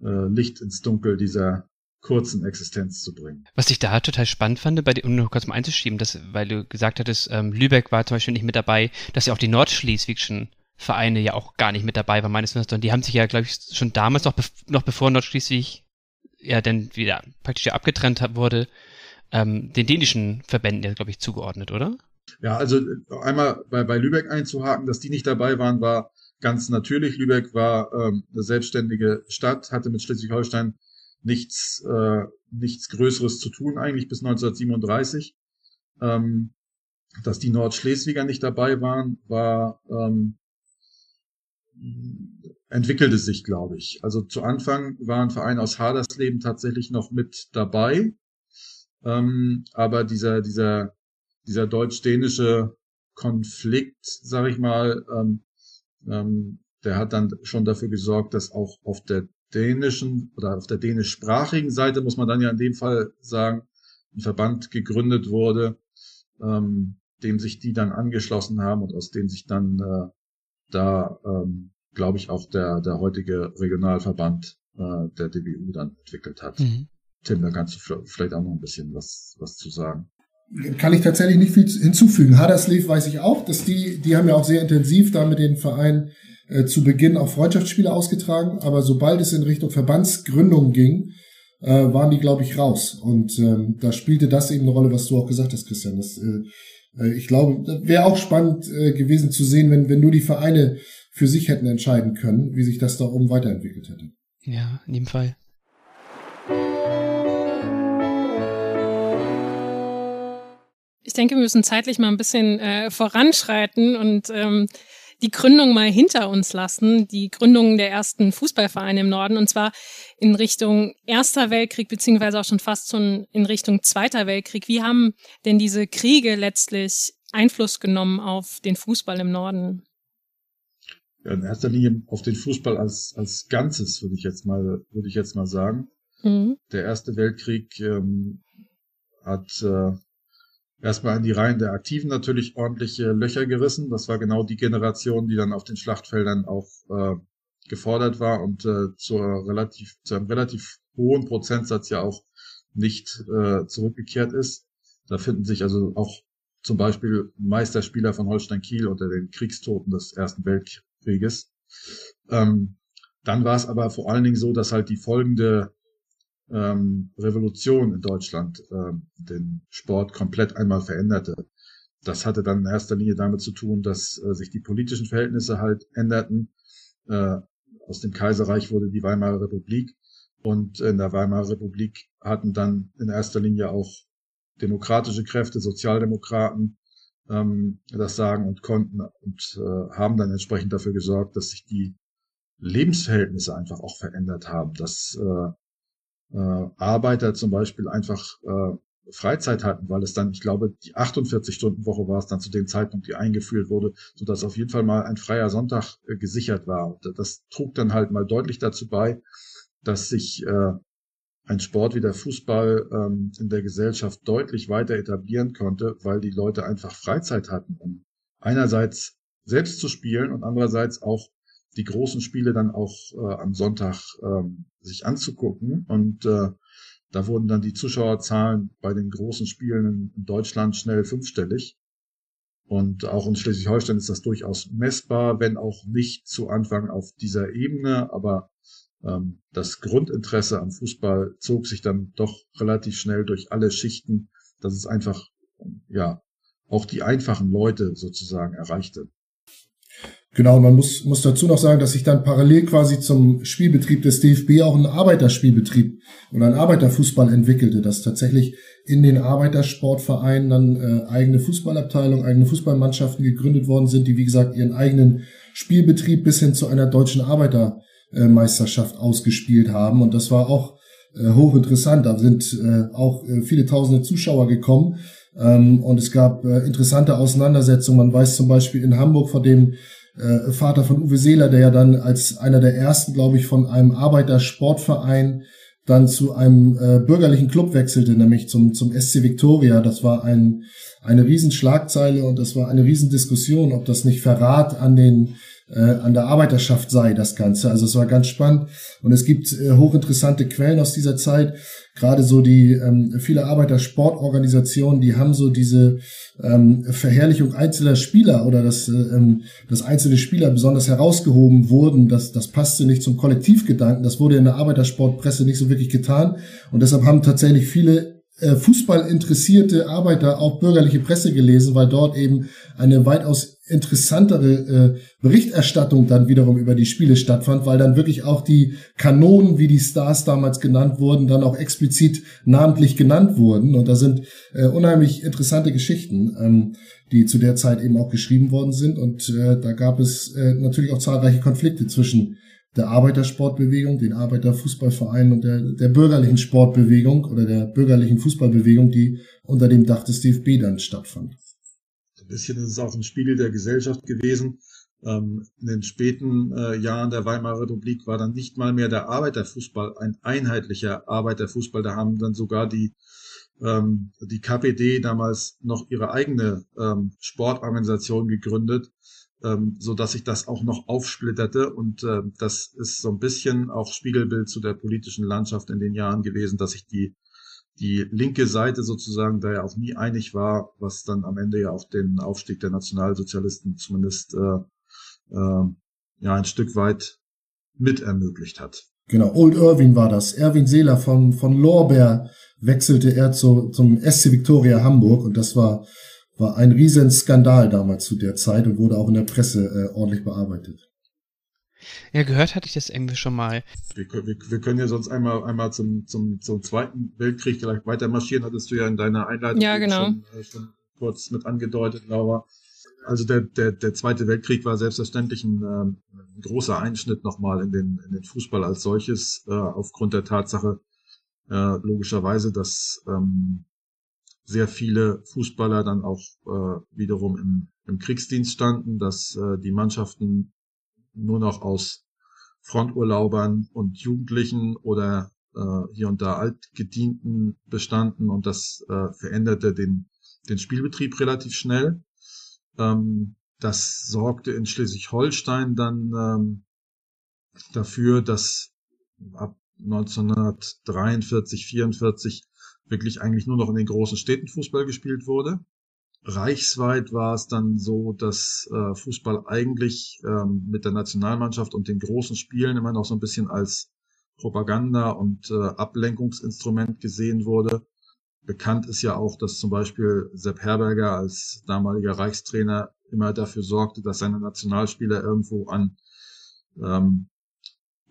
äh, Licht ins Dunkel dieser kurzen Existenz zu bringen. Was ich da total spannend fand, bei dir, um noch kurz mal einzuschieben, dass, weil du gesagt hattest, ähm, Lübeck war zum Beispiel nicht mit dabei, dass ja auch die Nordschleswigschen Vereine ja auch gar nicht mit dabei waren, meines Wissens, sondern die haben sich ja, glaube ich, schon damals noch, noch bevor Nordschleswig ja dann wieder praktisch ja abgetrennt wurde, ähm, den dänischen Verbänden ja, glaube ich, zugeordnet, oder? Ja, also einmal bei, bei Lübeck einzuhaken, dass die nicht dabei waren, war ganz natürlich. Lübeck war ähm, eine selbstständige Stadt, hatte mit Schleswig-Holstein nichts, äh, nichts Größeres zu tun eigentlich bis 1937. Ähm, dass die Nordschleswiger nicht dabei waren, war ähm, entwickelte sich, glaube ich. Also zu Anfang waren Vereine aus Hadersleben tatsächlich noch mit dabei, ähm, aber dieser dieser dieser deutsch-dänische Konflikt, sage ich mal, ähm, ähm, der hat dann schon dafür gesorgt, dass auch auf der dänischen oder auf der dänischsprachigen Seite, muss man dann ja in dem Fall sagen, ein Verband gegründet wurde, ähm, dem sich die dann angeschlossen haben und aus dem sich dann äh, da, ähm, glaube ich, auch der, der heutige Regionalverband äh, der DBU dann entwickelt hat. Mhm. Tim, da kannst du vielleicht auch noch ein bisschen was, was zu sagen. Kann ich tatsächlich nicht viel hinzufügen. Haderslev weiß ich auch, dass die, die haben ja auch sehr intensiv da mit den Vereinen äh, zu Beginn auch Freundschaftsspiele ausgetragen, aber sobald es in Richtung Verbandsgründung ging, äh, waren die, glaube ich, raus. Und ähm, da spielte das eben eine Rolle, was du auch gesagt hast, Christian. Das, äh, äh ich glaube, wäre auch spannend äh, gewesen zu sehen, wenn, wenn nur die Vereine für sich hätten entscheiden können, wie sich das da oben weiterentwickelt hätte. Ja, in dem Fall. Ich denke, wir müssen zeitlich mal ein bisschen äh, voranschreiten und ähm, die Gründung mal hinter uns lassen, die Gründung der ersten Fußballvereine im Norden, und zwar in Richtung Erster Weltkrieg, beziehungsweise auch schon fast schon in Richtung Zweiter Weltkrieg. Wie haben denn diese Kriege letztlich Einfluss genommen auf den Fußball im Norden? Ja, in erster Linie auf den Fußball als, als Ganzes, würde ich jetzt mal, würde ich jetzt mal sagen. Mhm. Der Erste Weltkrieg ähm, hat äh, erstmal in die Reihen der Aktiven natürlich ordentliche Löcher gerissen. Das war genau die Generation, die dann auf den Schlachtfeldern auch äh, gefordert war und äh, zur relativ, zu einem relativ hohen Prozentsatz ja auch nicht äh, zurückgekehrt ist. Da finden sich also auch zum Beispiel Meisterspieler von Holstein Kiel unter den Kriegstoten des Ersten Weltkrieges. Ähm, dann war es aber vor allen Dingen so, dass halt die folgende ähm, Revolution in Deutschland ähm, den Sport komplett einmal veränderte. Das hatte dann in erster Linie damit zu tun, dass äh, sich die politischen Verhältnisse halt änderten. Äh, aus dem Kaiserreich wurde die Weimarer Republik und in der Weimarer Republik hatten dann in erster Linie auch demokratische Kräfte, Sozialdemokraten ähm, das sagen und konnten und äh, haben dann entsprechend dafür gesorgt, dass sich die Lebensverhältnisse einfach auch verändert haben, dass äh, äh, Arbeiter zum Beispiel einfach äh, Freizeit hatten, weil es dann, ich glaube, die 48-Stunden-Woche war es dann zu dem Zeitpunkt, die eingeführt wurde, so dass auf jeden Fall mal ein freier Sonntag äh, gesichert war. Und das trug dann halt mal deutlich dazu bei, dass sich äh, ein Sport wie der Fußball ähm, in der Gesellschaft deutlich weiter etablieren konnte, weil die Leute einfach Freizeit hatten, um einerseits selbst zu spielen und andererseits auch die großen Spiele dann auch äh, am Sonntag ähm, sich anzugucken. Und äh, da wurden dann die Zuschauerzahlen bei den großen Spielen in Deutschland schnell fünfstellig. Und auch in Schleswig-Holstein ist das durchaus messbar, wenn auch nicht zu Anfang auf dieser Ebene, aber ähm, das Grundinteresse am Fußball zog sich dann doch relativ schnell durch alle Schichten, dass es einfach, ja, auch die einfachen Leute sozusagen erreichte. Genau, man muss, muss dazu noch sagen, dass sich dann parallel quasi zum Spielbetrieb des DFB auch ein Arbeiterspielbetrieb oder ein Arbeiterfußball entwickelte, dass tatsächlich in den Arbeitersportvereinen dann äh, eigene Fußballabteilungen, eigene Fußballmannschaften gegründet worden sind, die wie gesagt ihren eigenen Spielbetrieb bis hin zu einer deutschen Arbeiter äh, ausgespielt haben. Und das war auch äh, hochinteressant. Da sind äh, auch äh, viele tausende Zuschauer gekommen. Ähm, und es gab äh, interessante Auseinandersetzungen. Man weiß zum Beispiel in Hamburg von dem äh, Vater von Uwe Seeler, der ja dann als einer der ersten, glaube ich, von einem Arbeitersportverein dann zu einem äh, bürgerlichen Club wechselte, nämlich zum, zum SC Victoria. Das war ein, eine Riesenschlagzeile und das war eine Riesendiskussion, ob das nicht Verrat an den äh, an der Arbeiterschaft sei, das Ganze. Also es war ganz spannend. Und es gibt äh, hochinteressante Quellen aus dieser Zeit. Gerade so die ähm, viele Arbeitersportorganisationen, die haben so diese ähm, Verherrlichung einzelner Spieler oder dass, äh, ähm, dass einzelne Spieler besonders herausgehoben wurden. Das, das passte nicht zum Kollektivgedanken. Das wurde in der Arbeitersportpresse nicht so wirklich getan. Und deshalb haben tatsächlich viele äh, Fußball interessierte Arbeiter auch bürgerliche Presse gelesen, weil dort eben eine weitaus interessantere äh, Berichterstattung dann wiederum über die Spiele stattfand, weil dann wirklich auch die Kanonen, wie die Stars damals genannt wurden, dann auch explizit namentlich genannt wurden. Und da sind äh, unheimlich interessante Geschichten, ähm, die zu der Zeit eben auch geschrieben worden sind. Und äh, da gab es äh, natürlich auch zahlreiche Konflikte zwischen der Arbeitersportbewegung, den Arbeiterfußballvereinen und der, der bürgerlichen Sportbewegung oder der bürgerlichen Fußballbewegung, die unter dem Dach des DFB dann stattfand. Ein bisschen ist es auch ein Spiegel der Gesellschaft gewesen. Ähm, in den späten äh, Jahren der Weimarer Republik war dann nicht mal mehr der Arbeiterfußball ein einheitlicher Arbeiterfußball. Da haben dann sogar die ähm, die KPD damals noch ihre eigene ähm, Sportorganisation gegründet, ähm, so dass sich das auch noch aufsplitterte und äh, das ist so ein bisschen auch Spiegelbild zu der politischen Landschaft in den Jahren gewesen, dass sich die die linke Seite sozusagen da ja auch nie einig war, was dann am Ende ja auch den Aufstieg der Nationalsozialisten zumindest äh, äh, ja ein Stück weit mit ermöglicht hat. Genau, Old Irving war das. Erwin Seeler von, von Lorbeer wechselte er zu, zum SC Victoria Hamburg und das war war ein Riesenskandal damals zu der Zeit und wurde auch in der Presse äh, ordentlich bearbeitet. Ja, gehört hatte ich das irgendwie schon mal. Wir, wir, wir können ja sonst einmal, einmal zum, zum, zum Zweiten Weltkrieg gleich weiter marschieren, hattest du ja in deiner Einleitung ja, genau. schon, äh, schon kurz mit angedeutet, Laura. Also der, der, der Zweite Weltkrieg war selbstverständlich ein, ähm, ein großer Einschnitt nochmal in den, in den Fußball als solches, äh, aufgrund der Tatsache, äh, logischerweise, dass ähm, sehr viele Fußballer dann auch äh, wiederum im, im Kriegsdienst standen, dass äh, die Mannschaften nur noch aus Fronturlaubern und Jugendlichen oder äh, hier und da Altgedienten bestanden und das äh, veränderte den, den Spielbetrieb relativ schnell. Ähm, das sorgte in Schleswig-Holstein dann ähm, dafür, dass ab 1943, 44 wirklich eigentlich nur noch in den großen Städten Fußball gespielt wurde. Reichsweit war es dann so, dass äh, Fußball eigentlich ähm, mit der Nationalmannschaft und den großen Spielen immer noch so ein bisschen als Propaganda und äh, Ablenkungsinstrument gesehen wurde. Bekannt ist ja auch, dass zum Beispiel Sepp Herberger als damaliger Reichstrainer immer dafür sorgte, dass seine Nationalspieler irgendwo an, ähm,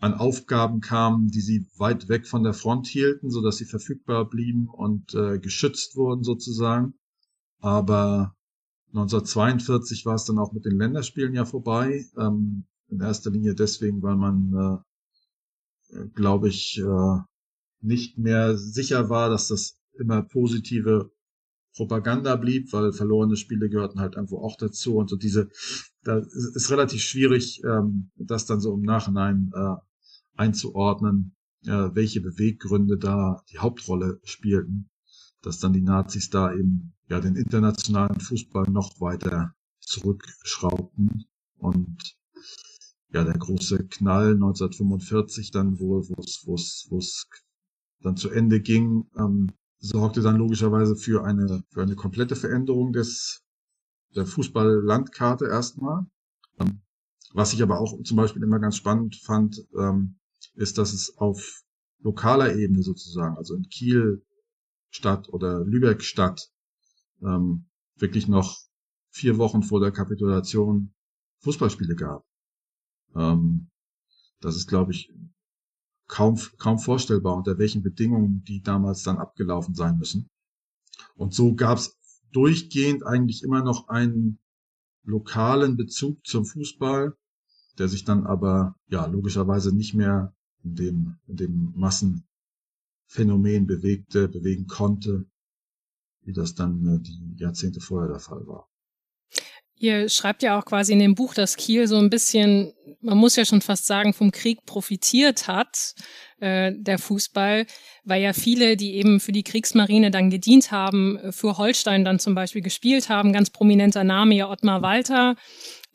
an Aufgaben kamen, die sie weit weg von der Front hielten, so dass sie verfügbar blieben und äh, geschützt wurden sozusagen. Aber 1942 war es dann auch mit den Länderspielen ja vorbei. Ähm, in erster Linie deswegen, weil man, äh, glaube ich, äh, nicht mehr sicher war, dass das immer positive Propaganda blieb, weil verlorene Spiele gehörten halt irgendwo auch dazu und so diese, da ist relativ schwierig, ähm, das dann so im Nachhinein äh, einzuordnen, äh, welche Beweggründe da die Hauptrolle spielten, dass dann die Nazis da eben ja den internationalen Fußball noch weiter zurückschraubten und ja der große Knall 1945 dann, wo wo es wo es dann zu Ende ging, ähm, sorgte dann logischerweise für eine, für eine komplette Veränderung des, der Fußball-Landkarte erstmal. Ähm, was ich aber auch zum Beispiel immer ganz spannend fand, ähm, ist, dass es auf lokaler Ebene sozusagen, also in Kiel Stadt oder Lübeck Stadt, ähm, wirklich noch vier Wochen vor der Kapitulation Fußballspiele gab. Ähm, das ist, glaube ich, kaum, kaum vorstellbar, unter welchen Bedingungen die damals dann abgelaufen sein müssen. Und so gab es durchgehend eigentlich immer noch einen lokalen Bezug zum Fußball, der sich dann aber ja logischerweise nicht mehr in dem, in dem Massenphänomen bewegte, bewegen konnte, wie das dann äh, die Jahrzehnte vorher der Fall war. Ihr schreibt ja auch quasi in dem Buch, dass Kiel so ein bisschen, man muss ja schon fast sagen, vom Krieg profitiert hat, äh, der Fußball, weil ja viele, die eben für die Kriegsmarine dann gedient haben, für Holstein dann zum Beispiel gespielt haben. Ganz prominenter Name ja Ottmar Walter,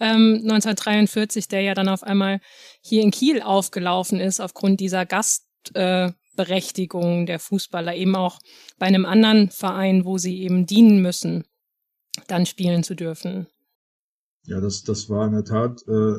ähm, 1943, der ja dann auf einmal hier in Kiel aufgelaufen ist aufgrund dieser Gastberechtigung äh, der Fußballer, eben auch bei einem anderen Verein, wo sie eben dienen müssen, dann spielen zu dürfen. Ja, das, das war in der Tat äh,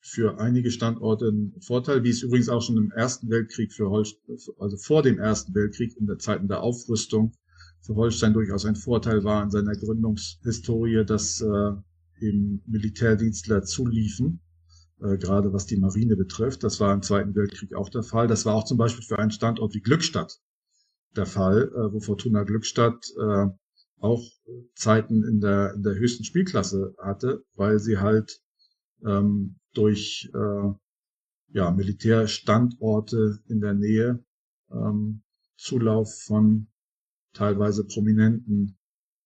für einige Standorte ein Vorteil, wie es übrigens auch schon im Ersten Weltkrieg für Holstein, also vor dem Ersten Weltkrieg in der Zeiten der Aufrüstung für Holstein durchaus ein Vorteil war in seiner Gründungshistorie, dass äh, eben Militärdienstler zuliefen, äh, gerade was die Marine betrifft. Das war im Zweiten Weltkrieg auch der Fall. Das war auch zum Beispiel für einen Standort wie Glückstadt der Fall, äh, wo Fortuna Glückstadt äh, auch Zeiten in der, in der höchsten Spielklasse hatte, weil sie halt ähm, durch äh, ja, Militärstandorte in der Nähe ähm, Zulauf von teilweise prominenten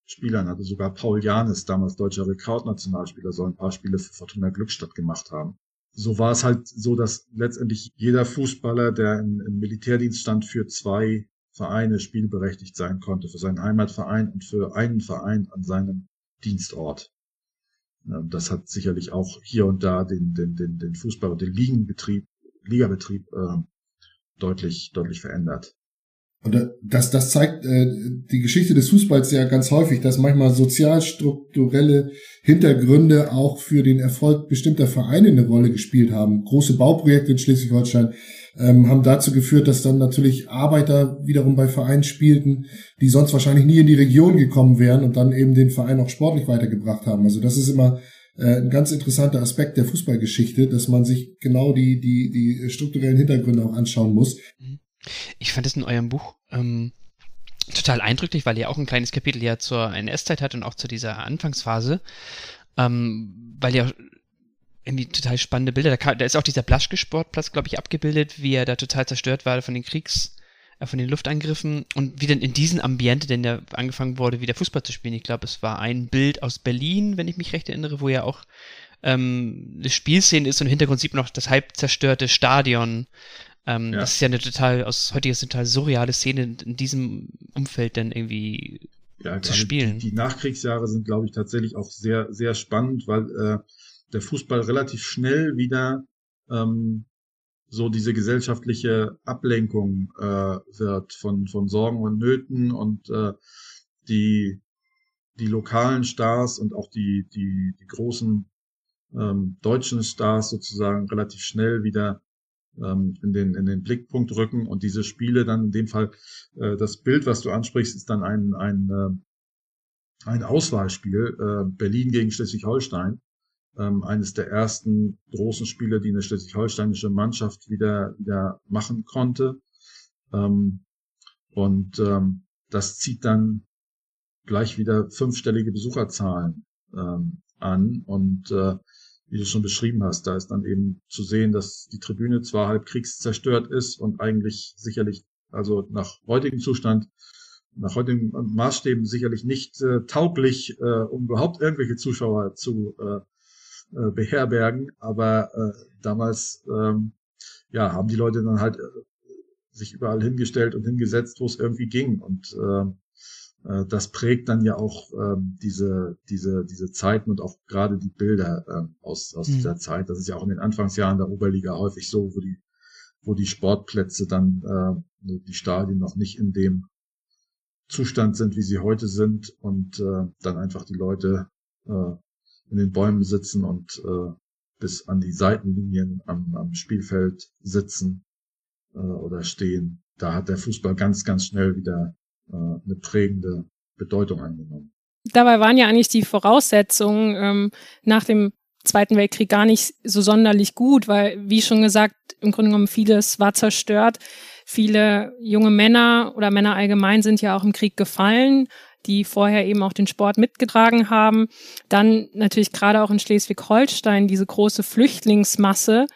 Spielern hatte. Sogar Paul Janis, damals deutscher Rekordnationalspieler, soll ein paar Spiele für Fortuna Glückstadt gemacht haben. So war es halt so, dass letztendlich jeder Fußballer, der im Militärdienst stand, für zwei Vereine spielberechtigt sein konnte, für seinen Heimatverein und für einen Verein an seinem Dienstort. Das hat sicherlich auch hier und da den, den, den, den Fußball und den Ligenbetrieb, Ligabetrieb äh, deutlich, deutlich verändert. Und das, das zeigt äh, die Geschichte des Fußballs ja ganz häufig, dass manchmal sozialstrukturelle Hintergründe auch für den Erfolg bestimmter Vereine eine Rolle gespielt haben. Große Bauprojekte in Schleswig-Holstein ähm, haben dazu geführt, dass dann natürlich Arbeiter wiederum bei Vereinen spielten, die sonst wahrscheinlich nie in die Region gekommen wären und dann eben den Verein auch sportlich weitergebracht haben. Also das ist immer äh, ein ganz interessanter Aspekt der Fußballgeschichte, dass man sich genau die, die, die strukturellen Hintergründe auch anschauen muss. Mhm. Ich fand es in eurem Buch ähm, total eindrücklich, weil ihr auch ein kleines Kapitel ja zur NS-Zeit hat und auch zu dieser Anfangsphase, ähm, weil ihr irgendwie total spannende Bilder. Da, kann, da ist auch dieser Blaschke-Sportplatz, glaube ich, abgebildet, wie er da total zerstört war von den Kriegs, äh, von den Luftangriffen und wie dann in diesem Ambiente denn da angefangen wurde, wieder Fußball zu spielen. Ich glaube, es war ein Bild aus Berlin, wenn ich mich recht erinnere, wo ja auch ähm, eine Spielszene ist und im Hintergrund sieht man noch das halb zerstörte Stadion ähm, ja. Das ist ja eine total, aus heutiger Sicht total surreale Szene in diesem Umfeld dann irgendwie ja, zu spielen. Die, die, Nachkriegsjahre sind, glaube ich, tatsächlich auch sehr, sehr spannend, weil äh, der Fußball relativ schnell wieder ähm, so diese gesellschaftliche Ablenkung äh, wird von, von Sorgen und Nöten und äh, die, die lokalen Stars und auch die, die, die großen ähm, deutschen Stars sozusagen relativ schnell wieder ähm, in, den, in den Blickpunkt rücken und diese Spiele dann in dem Fall, äh, das Bild, was du ansprichst, ist dann ein, ein, äh, ein Auswahlspiel, äh, Berlin gegen Schleswig-Holstein ähm, eines der ersten großen Spiele, die eine schleswig-holsteinische Mannschaft wieder, wieder machen konnte. Ähm, und ähm, das zieht dann gleich wieder fünfstellige Besucherzahlen ähm, an. Und äh, wie du schon beschrieben hast, da ist dann eben zu sehen, dass die Tribüne zwar halb kriegszerstört ist und eigentlich sicherlich, also nach heutigem Zustand, nach heutigen Maßstäben sicherlich nicht äh, tauglich, äh, um überhaupt irgendwelche Zuschauer zu äh, äh, beherbergen. Aber äh, damals ähm, ja, haben die Leute dann halt äh, sich überall hingestellt und hingesetzt, wo es irgendwie ging. Und äh, äh, das prägt dann ja auch äh, diese, diese, diese Zeiten und auch gerade die Bilder äh, aus, aus mhm. dieser Zeit. Das ist ja auch in den Anfangsjahren der Oberliga häufig so, wo die, wo die Sportplätze dann, äh, die Stadien noch nicht in dem Zustand sind, wie sie heute sind und äh, dann einfach die Leute äh, in den Bäumen sitzen und äh, bis an die Seitenlinien am, am Spielfeld sitzen äh, oder stehen. Da hat der Fußball ganz, ganz schnell wieder eine prägende Bedeutung angenommen. Dabei waren ja eigentlich die Voraussetzungen ähm, nach dem Zweiten Weltkrieg gar nicht so sonderlich gut, weil, wie schon gesagt, im Grunde genommen vieles war zerstört. Viele junge Männer oder Männer allgemein sind ja auch im Krieg gefallen die vorher eben auch den Sport mitgetragen haben. Dann natürlich gerade auch in Schleswig-Holstein diese große Flüchtlingsmasse,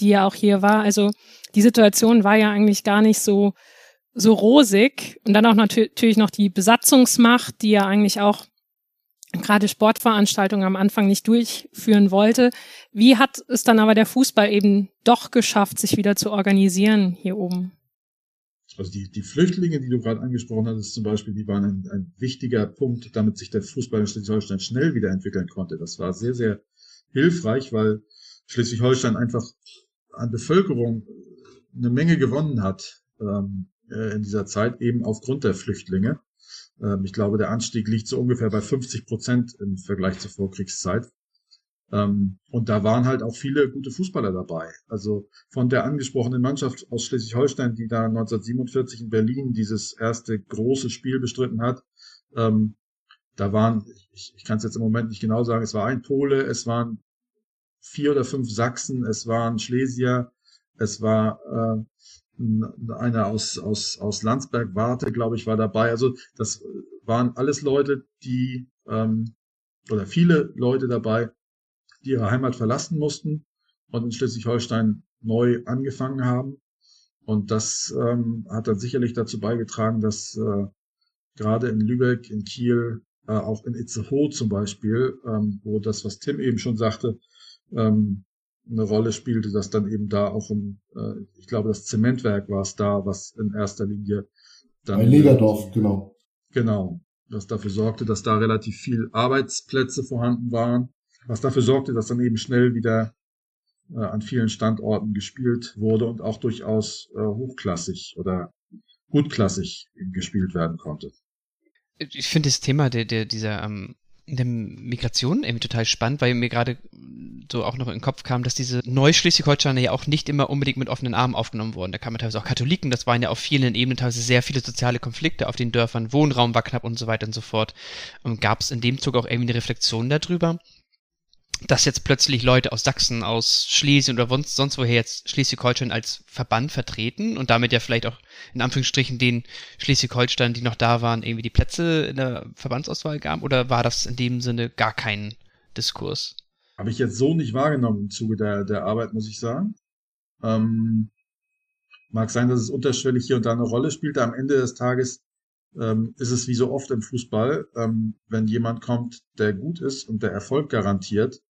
die ja auch hier war. Also die Situation war ja eigentlich gar nicht so, so rosig. Und dann auch natürlich noch die Besatzungsmacht, die ja eigentlich auch gerade Sportveranstaltungen am Anfang nicht durchführen wollte. Wie hat es dann aber der Fußball eben doch geschafft, sich wieder zu organisieren hier oben? Also die, die Flüchtlinge, die du gerade angesprochen hattest, zum Beispiel, die waren ein, ein wichtiger Punkt, damit sich der Fußball in Schleswig-Holstein schnell wieder entwickeln konnte. Das war sehr, sehr hilfreich, weil Schleswig-Holstein einfach an Bevölkerung eine Menge gewonnen hat ähm, äh, in dieser Zeit, eben aufgrund der Flüchtlinge. Ähm, ich glaube, der Anstieg liegt so ungefähr bei 50 Prozent im Vergleich zur Vorkriegszeit. Ähm, und da waren halt auch viele gute Fußballer dabei. Also von der angesprochenen Mannschaft aus Schleswig-Holstein, die da 1947 in Berlin dieses erste große Spiel bestritten hat, ähm, da waren, ich, ich kann es jetzt im Moment nicht genau sagen, es war ein Pole, es waren vier oder fünf Sachsen, es waren Schlesier, es war äh, einer aus, aus, aus Landsberg, Warte, glaube ich, war dabei. Also das waren alles Leute, die, ähm, oder viele Leute dabei, die ihre Heimat verlassen mussten und in Schleswig-Holstein neu angefangen haben. Und das ähm, hat dann sicherlich dazu beigetragen, dass äh, gerade in Lübeck, in Kiel, äh, auch in Itzehoe zum Beispiel, ähm, wo das, was Tim eben schon sagte, ähm, eine Rolle spielte, dass dann eben da auch ein, äh, ich glaube, das Zementwerk war es da, was in erster Linie dann. Bei Legerdorf, genau. Genau. Was dafür sorgte, dass da relativ viel Arbeitsplätze vorhanden waren was dafür sorgte, dass dann eben schnell wieder äh, an vielen Standorten gespielt wurde und auch durchaus äh, hochklassig oder gutklassig gespielt werden konnte. Ich finde das Thema der, der, dieser ähm, der Migration irgendwie total spannend, weil mir gerade so auch noch in den Kopf kam, dass diese Neuschleswig-Holsteiner ja auch nicht immer unbedingt mit offenen Armen aufgenommen wurden. Da kamen teilweise auch Katholiken, das waren ja auf vielen Ebenen teilweise sehr viele soziale Konflikte auf den Dörfern, Wohnraum war knapp und so weiter und so fort. Und gab es in dem Zug auch irgendwie eine Reflexion darüber, dass jetzt plötzlich Leute aus Sachsen, aus Schlesien oder sonst, sonst woher jetzt Schleswig-Holstein als Verband vertreten und damit ja vielleicht auch in Anführungsstrichen den Schleswig-Holstein, die noch da waren, irgendwie die Plätze in der Verbandsauswahl gaben? Oder war das in dem Sinne gar kein Diskurs? Habe ich jetzt so nicht wahrgenommen im Zuge der, der Arbeit, muss ich sagen. Ähm, mag sein, dass es unterschwellig hier und da eine Rolle spielte. Am Ende des Tages ähm, ist es wie so oft im Fußball, ähm, wenn jemand kommt, der gut ist und der Erfolg garantiert,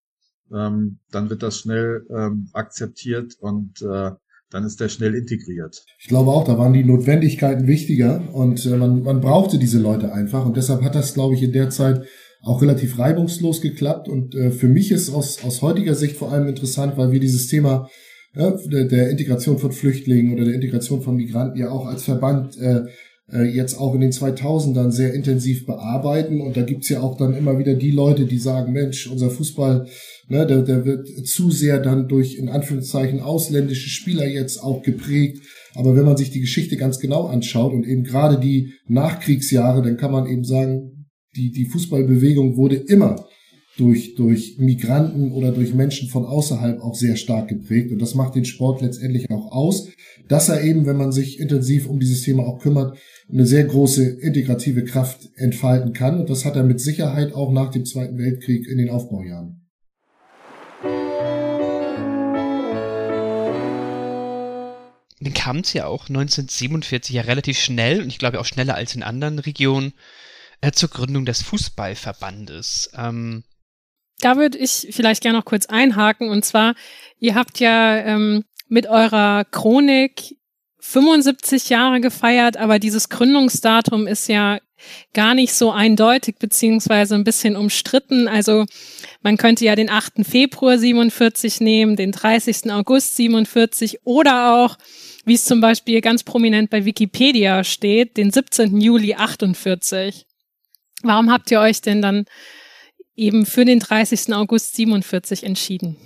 ähm, dann wird das schnell ähm, akzeptiert und äh, dann ist der schnell integriert. Ich glaube auch, da waren die Notwendigkeiten wichtiger und äh, man, man brauchte diese Leute einfach und deshalb hat das, glaube ich, in der Zeit auch relativ reibungslos geklappt und äh, für mich ist aus, aus heutiger Sicht vor allem interessant, weil wir dieses Thema ja, der, der Integration von Flüchtlingen oder der Integration von Migranten ja auch als Verband äh, äh, jetzt auch in den 2000ern sehr intensiv bearbeiten. Und da gibt's ja auch dann immer wieder die Leute, die sagen, Mensch, unser Fußball, ne, der, der wird zu sehr dann durch in Anführungszeichen ausländische Spieler jetzt auch geprägt. Aber wenn man sich die Geschichte ganz genau anschaut und eben gerade die Nachkriegsjahre, dann kann man eben sagen, die, die Fußballbewegung wurde immer durch, durch Migranten oder durch Menschen von außerhalb auch sehr stark geprägt. Und das macht den Sport letztendlich auch aus, dass er eben, wenn man sich intensiv um dieses Thema auch kümmert, eine sehr große integrative Kraft entfalten kann. Und das hat er mit Sicherheit auch nach dem Zweiten Weltkrieg in den Aufbaujahren. Dann kam es ja auch 1947 ja relativ schnell und ich glaube auch schneller als in anderen Regionen äh, zur Gründung des Fußballverbandes. Ähm, da würde ich vielleicht gerne noch kurz einhaken. Und zwar, ihr habt ja ähm, mit eurer Chronik 75 Jahre gefeiert, aber dieses Gründungsdatum ist ja gar nicht so eindeutig beziehungsweise ein bisschen umstritten. Also man könnte ja den 8. Februar 47 nehmen, den 30. August 47 oder auch, wie es zum Beispiel ganz prominent bei Wikipedia steht, den 17. Juli 48. Warum habt ihr euch denn dann eben für den 30. August 47 entschieden?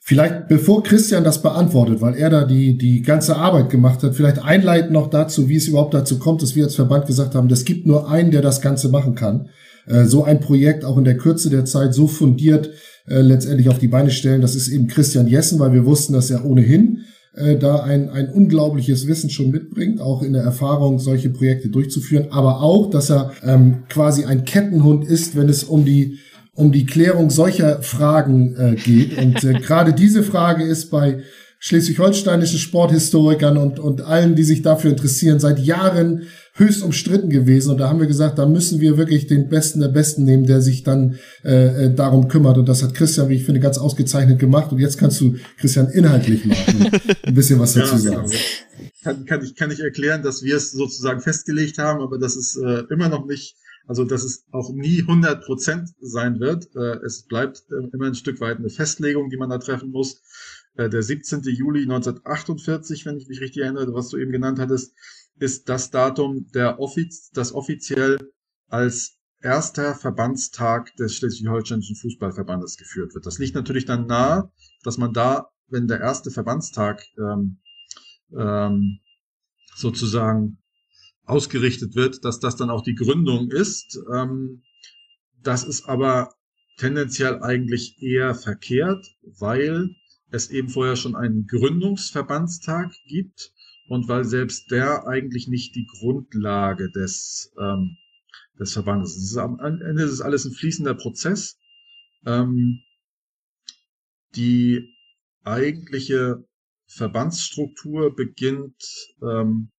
Vielleicht, bevor Christian das beantwortet, weil er da die, die ganze Arbeit gemacht hat, vielleicht einleiten noch dazu, wie es überhaupt dazu kommt, dass wir als Verband gesagt haben, es gibt nur einen, der das Ganze machen kann. Äh, so ein Projekt auch in der Kürze der Zeit so fundiert äh, letztendlich auf die Beine stellen, das ist eben Christian Jessen, weil wir wussten, dass er ohnehin äh, da ein, ein unglaubliches Wissen schon mitbringt, auch in der Erfahrung, solche Projekte durchzuführen, aber auch, dass er ähm, quasi ein Kettenhund ist, wenn es um die um die Klärung solcher Fragen äh, geht. Und äh, gerade diese Frage ist bei schleswig-holsteinischen Sporthistorikern und, und allen, die sich dafür interessieren, seit Jahren höchst umstritten gewesen. Und da haben wir gesagt, da müssen wir wirklich den Besten der Besten nehmen, der sich dann äh, äh darum kümmert. Und das hat Christian, wie ich finde, ganz ausgezeichnet gemacht. Und jetzt kannst du, Christian, inhaltlich mal ein bisschen was dazu sagen. Genau. Kann, kann, ich, kann ich erklären, dass wir es sozusagen festgelegt haben, aber das ist äh, immer noch nicht also, dass es auch nie 100 Prozent sein wird. Äh, es bleibt äh, immer ein Stück weit eine Festlegung, die man da treffen muss. Äh, der 17. Juli 1948, wenn ich mich richtig erinnere, was du eben genannt hattest, ist das Datum, der offiz das offiziell als erster Verbandstag des Schleswig-Holsteinischen Fußballverbandes geführt wird. Das liegt natürlich dann nahe, dass man da, wenn der erste Verbandstag ähm, ähm, sozusagen ausgerichtet wird, dass das dann auch die Gründung ist. Ähm, das ist aber tendenziell eigentlich eher verkehrt, weil es eben vorher schon einen Gründungsverbandstag gibt und weil selbst der eigentlich nicht die Grundlage des, ähm, des Verbandes ist. Am Ende ist es alles ein fließender Prozess. Ähm, die eigentliche Verbandsstruktur beginnt ähm,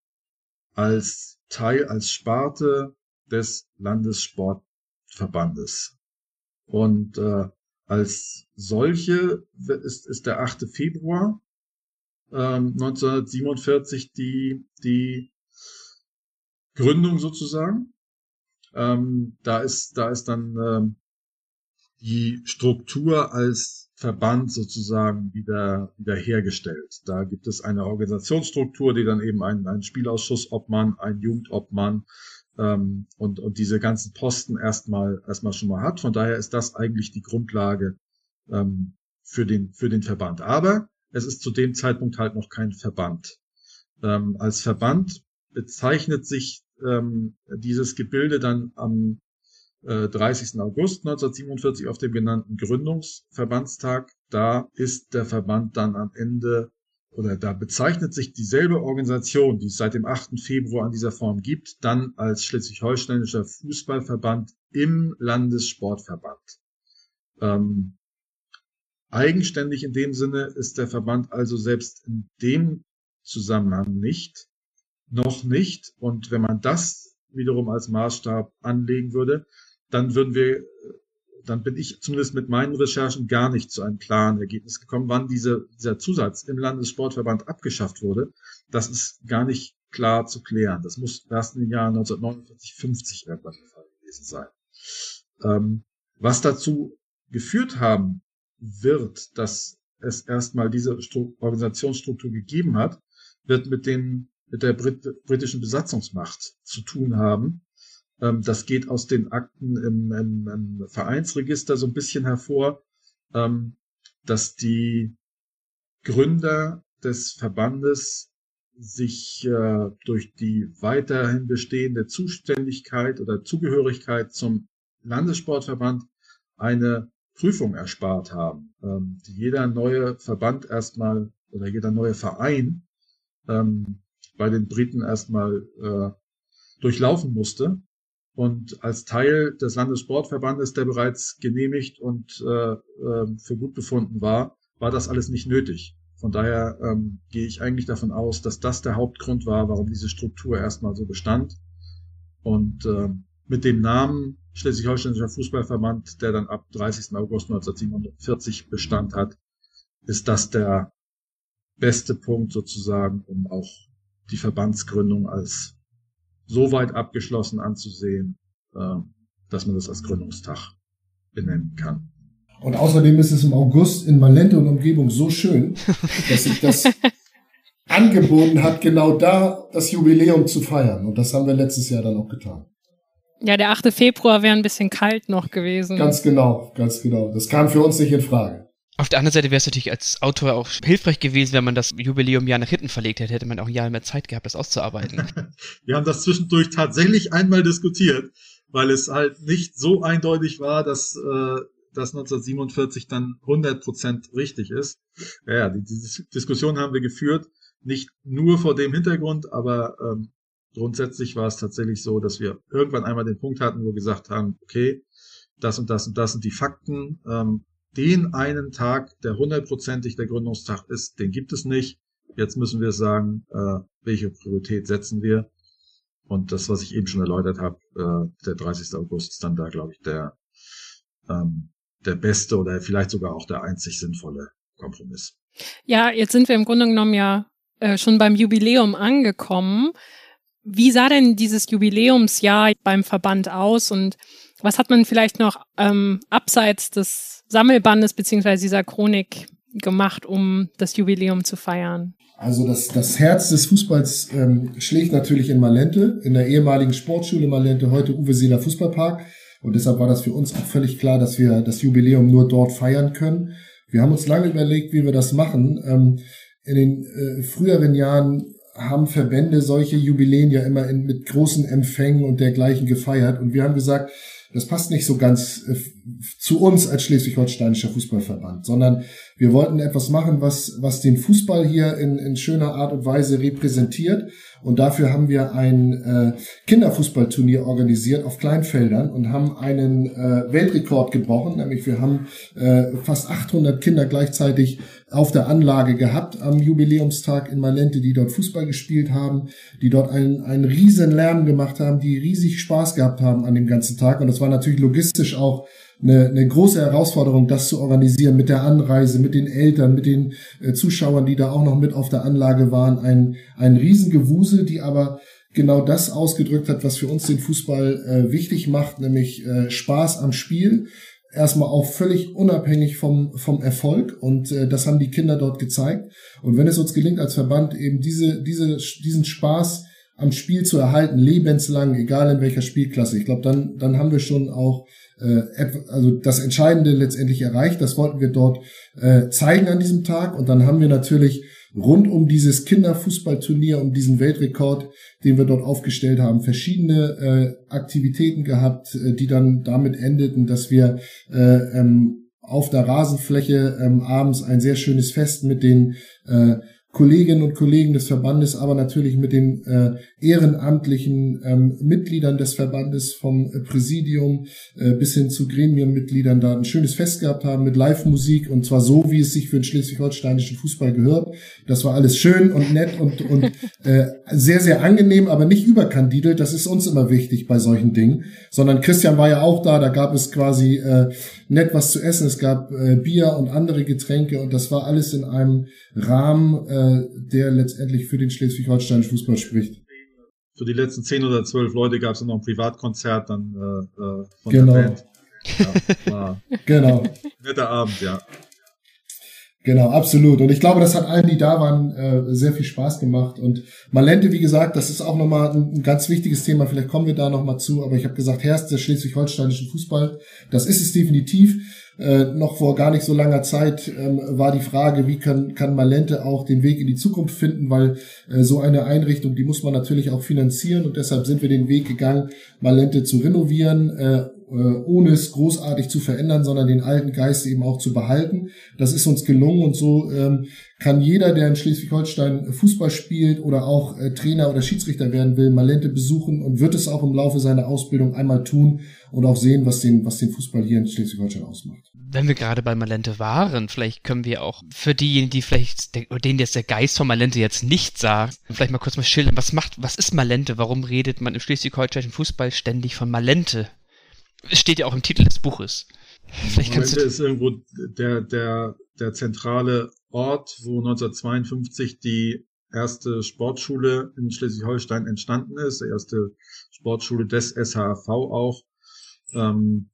als Teil, als Sparte des Landessportverbandes. Und äh, als solche ist, ist der 8. Februar ähm, 1947 die, die Gründung sozusagen. Ähm, da ist, da ist dann ähm, die Struktur als Verband sozusagen wieder, wieder hergestellt. Da gibt es eine Organisationsstruktur, die dann eben einen, einen Spielausschuss-Obmann, einen Jugendobmann ähm, und, und diese ganzen Posten erstmal, erstmal schon mal hat. Von daher ist das eigentlich die Grundlage ähm, für, den, für den Verband. Aber es ist zu dem Zeitpunkt halt noch kein Verband. Ähm, als Verband bezeichnet sich ähm, dieses Gebilde dann am 30. Äh, August 1947 auf dem genannten Gründungsverbandstag. Da ist der Verband dann am Ende oder da bezeichnet sich dieselbe Organisation, die es seit dem 8. Februar an dieser Form gibt, dann als Schleswig-Holsteinischer Fußballverband im Landessportverband. Ähm, eigenständig in dem Sinne ist der Verband also selbst in dem Zusammenhang nicht, noch nicht. Und wenn man das wiederum als Maßstab anlegen würde, dann würden wir, dann bin ich zumindest mit meinen Recherchen gar nicht zu einem klaren Ergebnis gekommen, wann diese, dieser Zusatz im Landessportverband abgeschafft wurde. Das ist gar nicht klar zu klären. Das muss erst in den Jahren 1949, 50 irgendwann der Fall gewesen sein. Ähm, was dazu geführt haben wird, dass es erstmal diese Stru Organisationsstruktur gegeben hat, wird mit den mit der Brit britischen Besatzungsmacht zu tun haben. Ähm, das geht aus den Akten im, im, im Vereinsregister so ein bisschen hervor, ähm, dass die Gründer des Verbandes sich äh, durch die weiterhin bestehende Zuständigkeit oder Zugehörigkeit zum Landessportverband eine Prüfung erspart haben, ähm, die jeder neue Verband erstmal oder jeder neue Verein ähm, bei den Briten erstmal äh, durchlaufen musste. Und als Teil des Landessportverbandes, der bereits genehmigt und äh, äh, für gut befunden war, war das alles nicht nötig. Von daher ähm, gehe ich eigentlich davon aus, dass das der Hauptgrund war, warum diese Struktur erstmal so bestand. Und äh, mit dem Namen Schleswig-Holsteinischer Fußballverband, der dann ab 30. August 1947 Bestand hat, ist das der beste Punkt sozusagen, um auch die Verbandsgründung als so weit abgeschlossen anzusehen, äh, dass man das als Gründungstag benennen kann. Und außerdem ist es im August in Malente und Umgebung so schön, dass sich das angeboten hat, genau da das Jubiläum zu feiern. Und das haben wir letztes Jahr dann auch getan. Ja, der 8. Februar wäre ein bisschen kalt noch gewesen. Ganz genau, ganz genau. Das kam für uns nicht in Frage. Auf der anderen Seite wäre es natürlich als Autor auch hilfreich gewesen, wenn man das Jubiläum ja nach hinten verlegt hätte, hätte man auch ein Jahr mehr Zeit gehabt, das auszuarbeiten. Wir haben das zwischendurch tatsächlich einmal diskutiert, weil es halt nicht so eindeutig war, dass äh, das 1947 dann 100% richtig ist. Ja, die, die Diskussion haben wir geführt, nicht nur vor dem Hintergrund, aber ähm, grundsätzlich war es tatsächlich so, dass wir irgendwann einmal den Punkt hatten, wo wir gesagt haben, okay, das und das und das sind die Fakten. Ähm, den einen Tag, der hundertprozentig der Gründungstag ist, den gibt es nicht. Jetzt müssen wir sagen, äh, welche Priorität setzen wir. Und das, was ich eben schon erläutert habe, äh, der 30. August ist dann da, glaube ich, der, ähm, der beste oder vielleicht sogar auch der einzig sinnvolle Kompromiss. Ja, jetzt sind wir im Grunde genommen ja äh, schon beim Jubiläum angekommen. Wie sah denn dieses Jubiläumsjahr beim Verband aus und was hat man vielleicht noch ähm, abseits des Sammelbandes beziehungsweise dieser Chronik gemacht, um das Jubiläum zu feiern? Also das, das Herz des Fußballs ähm, schlägt natürlich in Malente, in der ehemaligen Sportschule Malente, heute Uwe Seeler Fußballpark. Und deshalb war das für uns auch völlig klar, dass wir das Jubiläum nur dort feiern können. Wir haben uns lange überlegt, wie wir das machen. Ähm, in den äh, früheren Jahren haben Verbände solche Jubiläen ja immer in, mit großen Empfängen und dergleichen gefeiert. Und wir haben gesagt, das passt nicht so ganz äh, zu uns als schleswig-holsteinischer Fußballverband, sondern wir wollten etwas machen, was, was den Fußball hier in, in schöner Art und Weise repräsentiert. Und dafür haben wir ein äh, Kinderfußballturnier organisiert auf Kleinfeldern und haben einen äh, Weltrekord gebrochen. Nämlich wir haben äh, fast 800 Kinder gleichzeitig auf der Anlage gehabt am Jubiläumstag in Malente, die dort Fußball gespielt haben, die dort einen, einen riesen Lärm gemacht haben, die riesig Spaß gehabt haben an dem ganzen Tag. Und das war natürlich logistisch auch eine, eine große Herausforderung, das zu organisieren mit der Anreise, mit den Eltern, mit den äh, Zuschauern, die da auch noch mit auf der Anlage waren. Ein, ein Riesengewusel, die aber genau das ausgedrückt hat, was für uns den Fußball äh, wichtig macht, nämlich äh, Spaß am Spiel. Erstmal auch völlig unabhängig vom, vom Erfolg und äh, das haben die Kinder dort gezeigt. Und wenn es uns gelingt als Verband eben diese, diese, diesen Spaß am Spiel zu erhalten, lebenslang, egal in welcher Spielklasse, ich glaube, dann, dann haben wir schon auch also das Entscheidende letztendlich erreicht. Das wollten wir dort äh, zeigen an diesem Tag. Und dann haben wir natürlich rund um dieses Kinderfußballturnier, um diesen Weltrekord, den wir dort aufgestellt haben, verschiedene äh, Aktivitäten gehabt, äh, die dann damit endeten, dass wir äh, ähm, auf der Rasenfläche ähm, abends ein sehr schönes Fest mit den äh, Kolleginnen und Kollegen des Verbandes, aber natürlich mit den äh, ehrenamtlichen ähm, Mitgliedern des Verbandes vom äh, Präsidium äh, bis hin zu Gremienmitgliedern da ein schönes Fest gehabt haben mit Live-Musik und zwar so, wie es sich für den schleswig-holsteinischen Fußball gehört. Das war alles schön und nett und, und äh, sehr, sehr angenehm, aber nicht überkandidelt. Das ist uns immer wichtig bei solchen Dingen. Sondern Christian war ja auch da, da gab es quasi äh, nett was zu essen, es gab äh, Bier und andere Getränke und das war alles in einem Rahmen, äh, der letztendlich für den schleswig-holsteinischen Fußball spricht. Für die letzten zehn oder zwölf Leute gab es noch ein Privatkonzert dann äh, äh von genau. der Band. Ja, war genau. Netter Abend, ja. Genau, absolut. Und ich glaube, das hat allen, die da waren, äh, sehr viel Spaß gemacht. Und Malente, wie gesagt, das ist auch nochmal ein, ein ganz wichtiges Thema. Vielleicht kommen wir da nochmal zu. Aber ich habe gesagt, Herz des schleswig-holsteinischen Fußball. Das ist es definitiv. Äh, noch vor gar nicht so langer Zeit ähm, war die Frage, wie kann, kann Malente auch den Weg in die Zukunft finden, weil äh, so eine Einrichtung, die muss man natürlich auch finanzieren und deshalb sind wir den Weg gegangen, Malente zu renovieren, äh, ohne es großartig zu verändern, sondern den alten Geist eben auch zu behalten. Das ist uns gelungen und so ähm, kann jeder, der in Schleswig-Holstein Fußball spielt oder auch äh, Trainer oder Schiedsrichter werden will, Malente besuchen und wird es auch im Laufe seiner Ausbildung einmal tun und auch sehen, was den, was den Fußball hier in Schleswig-Holstein ausmacht. Wenn wir gerade bei Malente waren, vielleicht können wir auch für diejenigen, die vielleicht, denen jetzt der Geist von Malente jetzt nicht sagt, vielleicht mal kurz mal schildern, was macht, was ist Malente? Warum redet man im schleswig-holsteinischen Fußball ständig von Malente? Steht ja auch im Titel des Buches. Vielleicht kannst du ist irgendwo der, der, der zentrale Ort, wo 1952 die erste Sportschule in Schleswig-Holstein entstanden ist, die erste Sportschule des SHV auch. Ähm,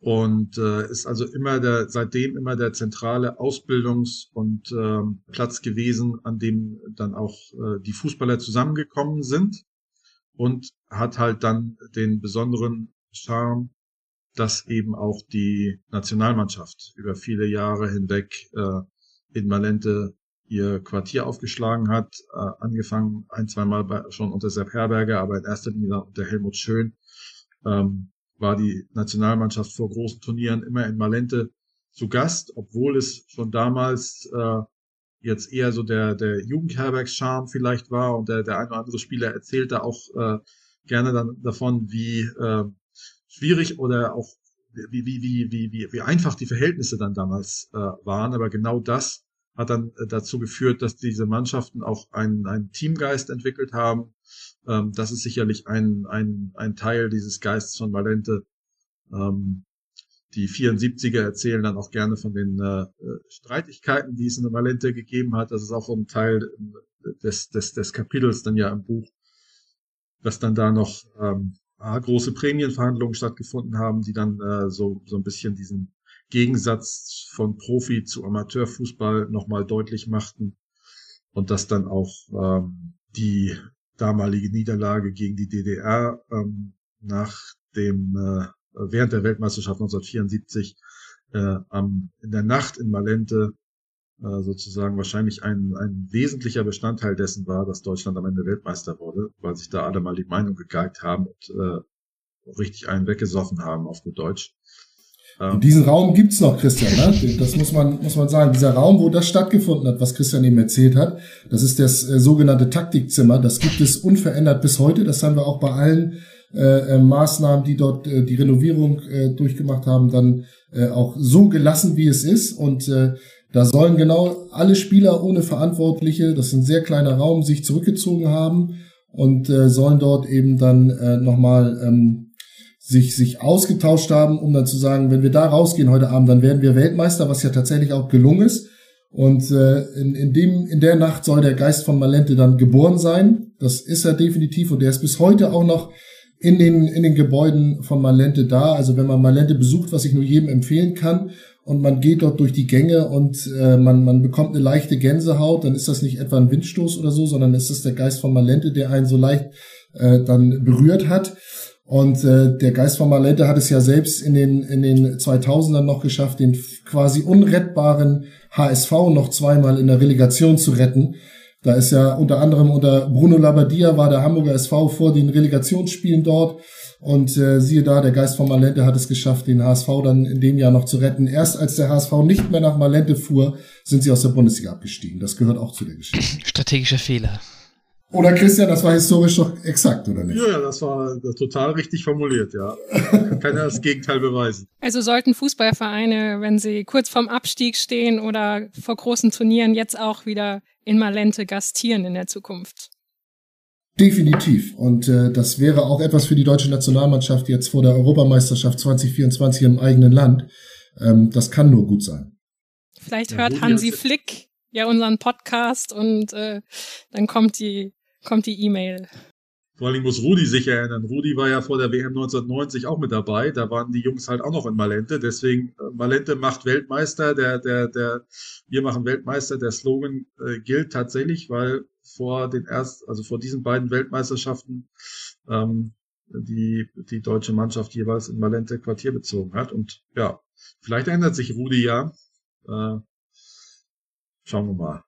und äh, ist also immer der, seitdem immer der zentrale Ausbildungs- und ähm, Platz gewesen, an dem dann auch äh, die Fußballer zusammengekommen sind und hat halt dann den besonderen Charme, dass eben auch die Nationalmannschaft über viele Jahre hinweg äh, in Malente ihr Quartier aufgeschlagen hat, äh, angefangen ein, zweimal bei, schon unter Sepp Herberger, aber in erster Linie unter Helmut Schön, ähm, war die Nationalmannschaft vor großen Turnieren immer in Malente zu Gast, obwohl es schon damals äh, jetzt eher so der, der Jugendherbergscharme vielleicht war und der, der ein oder andere Spieler erzählte auch äh, gerne dann davon, wie äh, schwierig oder auch wie, wie, wie, wie, wie, wie einfach die Verhältnisse dann damals äh, waren. Aber genau das hat dann äh, dazu geführt, dass diese Mannschaften auch einen, einen Teamgeist entwickelt haben. Ähm, das ist sicherlich ein, ein, ein Teil dieses Geistes von Valente. Ähm, die 74er erzählen dann auch gerne von den äh, Streitigkeiten, die es in Valente gegeben hat. Das ist auch ein Teil des, des, des Kapitels dann ja im Buch, dass dann da noch ähm, große Prämienverhandlungen stattgefunden haben, die dann äh, so, so ein bisschen diesen Gegensatz von Profi zu Amateurfußball nochmal deutlich machten und dass dann auch ähm, die damalige Niederlage gegen die DDR ähm, nach dem äh, während der Weltmeisterschaft 1974 äh, am, in der Nacht in Malente äh, sozusagen wahrscheinlich ein, ein wesentlicher Bestandteil dessen war, dass Deutschland am Ende Weltmeister wurde, weil sich da alle mal die Meinung gegeigt haben und äh, richtig einen weggesoffen haben, auf gut Deutsch. Ähm, diesen Raum gibt's noch, Christian. Ne? Das muss man, muss man sagen. Dieser Raum, wo das stattgefunden hat, was Christian eben erzählt hat, das ist das äh, sogenannte Taktikzimmer. Das gibt es unverändert bis heute. Das haben wir auch bei allen äh, äh, Maßnahmen, die dort äh, die Renovierung äh, durchgemacht haben, dann äh, auch so gelassen, wie es ist. Und äh, da sollen genau alle Spieler ohne Verantwortliche, das ist ein sehr kleiner Raum, sich zurückgezogen haben und äh, sollen dort eben dann äh, nochmal ähm, sich, sich ausgetauscht haben, um dann zu sagen, wenn wir da rausgehen heute Abend, dann werden wir Weltmeister, was ja tatsächlich auch gelungen ist. Und äh, in, in, dem, in der Nacht soll der Geist von Malente dann geboren sein. Das ist er definitiv und der ist bis heute auch noch in den, in den Gebäuden von Malente da. Also wenn man Malente besucht, was ich nur jedem empfehlen kann, und man geht dort durch die Gänge und äh, man, man bekommt eine leichte Gänsehaut, dann ist das nicht etwa ein Windstoß oder so, sondern es ist der Geist von Malente, der einen so leicht äh, dann berührt hat. Und äh, der Geist von Malente hat es ja selbst in den, in den 2000ern noch geschafft, den quasi unrettbaren HSV noch zweimal in der Relegation zu retten. Da ist ja unter anderem unter Bruno Labbadia war der Hamburger SV vor den Relegationsspielen dort und äh, siehe da, der Geist von Malente hat es geschafft, den HSV dann in dem Jahr noch zu retten. Erst als der HSV nicht mehr nach Malente fuhr, sind sie aus der Bundesliga abgestiegen. Das gehört auch zu der Geschichte. Strategischer Fehler. Oder Christian, das war historisch doch exakt, oder nicht? Ja, ja das war total richtig formuliert, ja. Kann ja das Gegenteil beweisen. Also sollten Fußballvereine, wenn sie kurz vorm Abstieg stehen oder vor großen Turnieren, jetzt auch wieder in Malente gastieren in der Zukunft. Definitiv. Und äh, das wäre auch etwas für die deutsche Nationalmannschaft jetzt vor der Europameisterschaft 2024 im eigenen Land. Ähm, das kann nur gut sein. Vielleicht hört Hansi Flick ja unseren Podcast und äh, dann kommt die kommt die E-Mail. Vor allem muss Rudi sich erinnern. Rudi war ja vor der WM 1990 auch mit dabei. Da waren die Jungs halt auch noch in Malente. Deswegen, äh, Malente macht Weltmeister. Der, der, der, wir machen Weltmeister. Der Slogan äh, gilt tatsächlich, weil vor den erst, also vor diesen beiden Weltmeisterschaften ähm, die, die deutsche Mannschaft jeweils in Malente Quartier bezogen hat. Und ja, vielleicht ändert sich Rudi ja. Äh, schauen wir mal.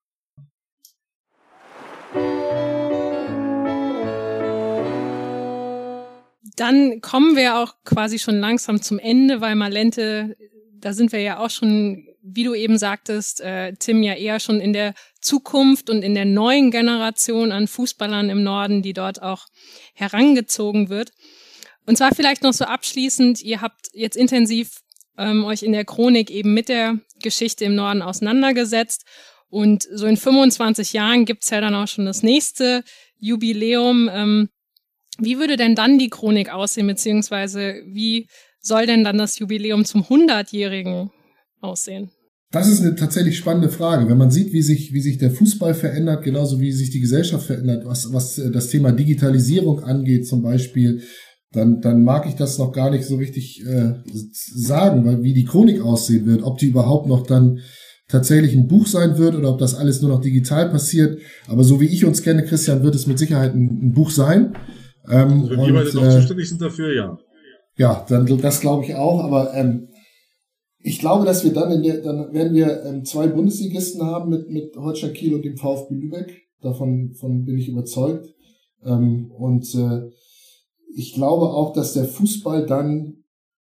Dann kommen wir auch quasi schon langsam zum Ende, weil Malente, da sind wir ja auch schon, wie du eben sagtest, äh, Tim, ja eher schon in der Zukunft und in der neuen Generation an Fußballern im Norden, die dort auch herangezogen wird. Und zwar vielleicht noch so abschließend, ihr habt jetzt intensiv ähm, euch in der Chronik eben mit der Geschichte im Norden auseinandergesetzt. Und so in 25 Jahren gibt's ja dann auch schon das nächste Jubiläum. Ähm, wie würde denn dann die Chronik aussehen, beziehungsweise wie soll denn dann das Jubiläum zum 100-Jährigen aussehen? Das ist eine tatsächlich spannende Frage. Wenn man sieht, wie sich, wie sich der Fußball verändert, genauso wie sich die Gesellschaft verändert, was, was äh, das Thema Digitalisierung angeht zum Beispiel, dann, dann mag ich das noch gar nicht so richtig äh, sagen, weil wie die Chronik aussehen wird, ob die überhaupt noch dann tatsächlich ein Buch sein wird oder ob das alles nur noch digital passiert. Aber so wie ich uns kenne, Christian, wird es mit Sicherheit ein, ein Buch sein. Ähm, also wir beide noch zuständig sind dafür, ja. Ja, dann das glaube ich auch. Aber ähm, ich glaube, dass wir dann in der, dann werden wir ähm, zwei Bundesligisten haben mit mit Holstein Kiel und dem VfB Lübeck. Davon von bin ich überzeugt. Ähm, und äh, ich glaube auch, dass der Fußball dann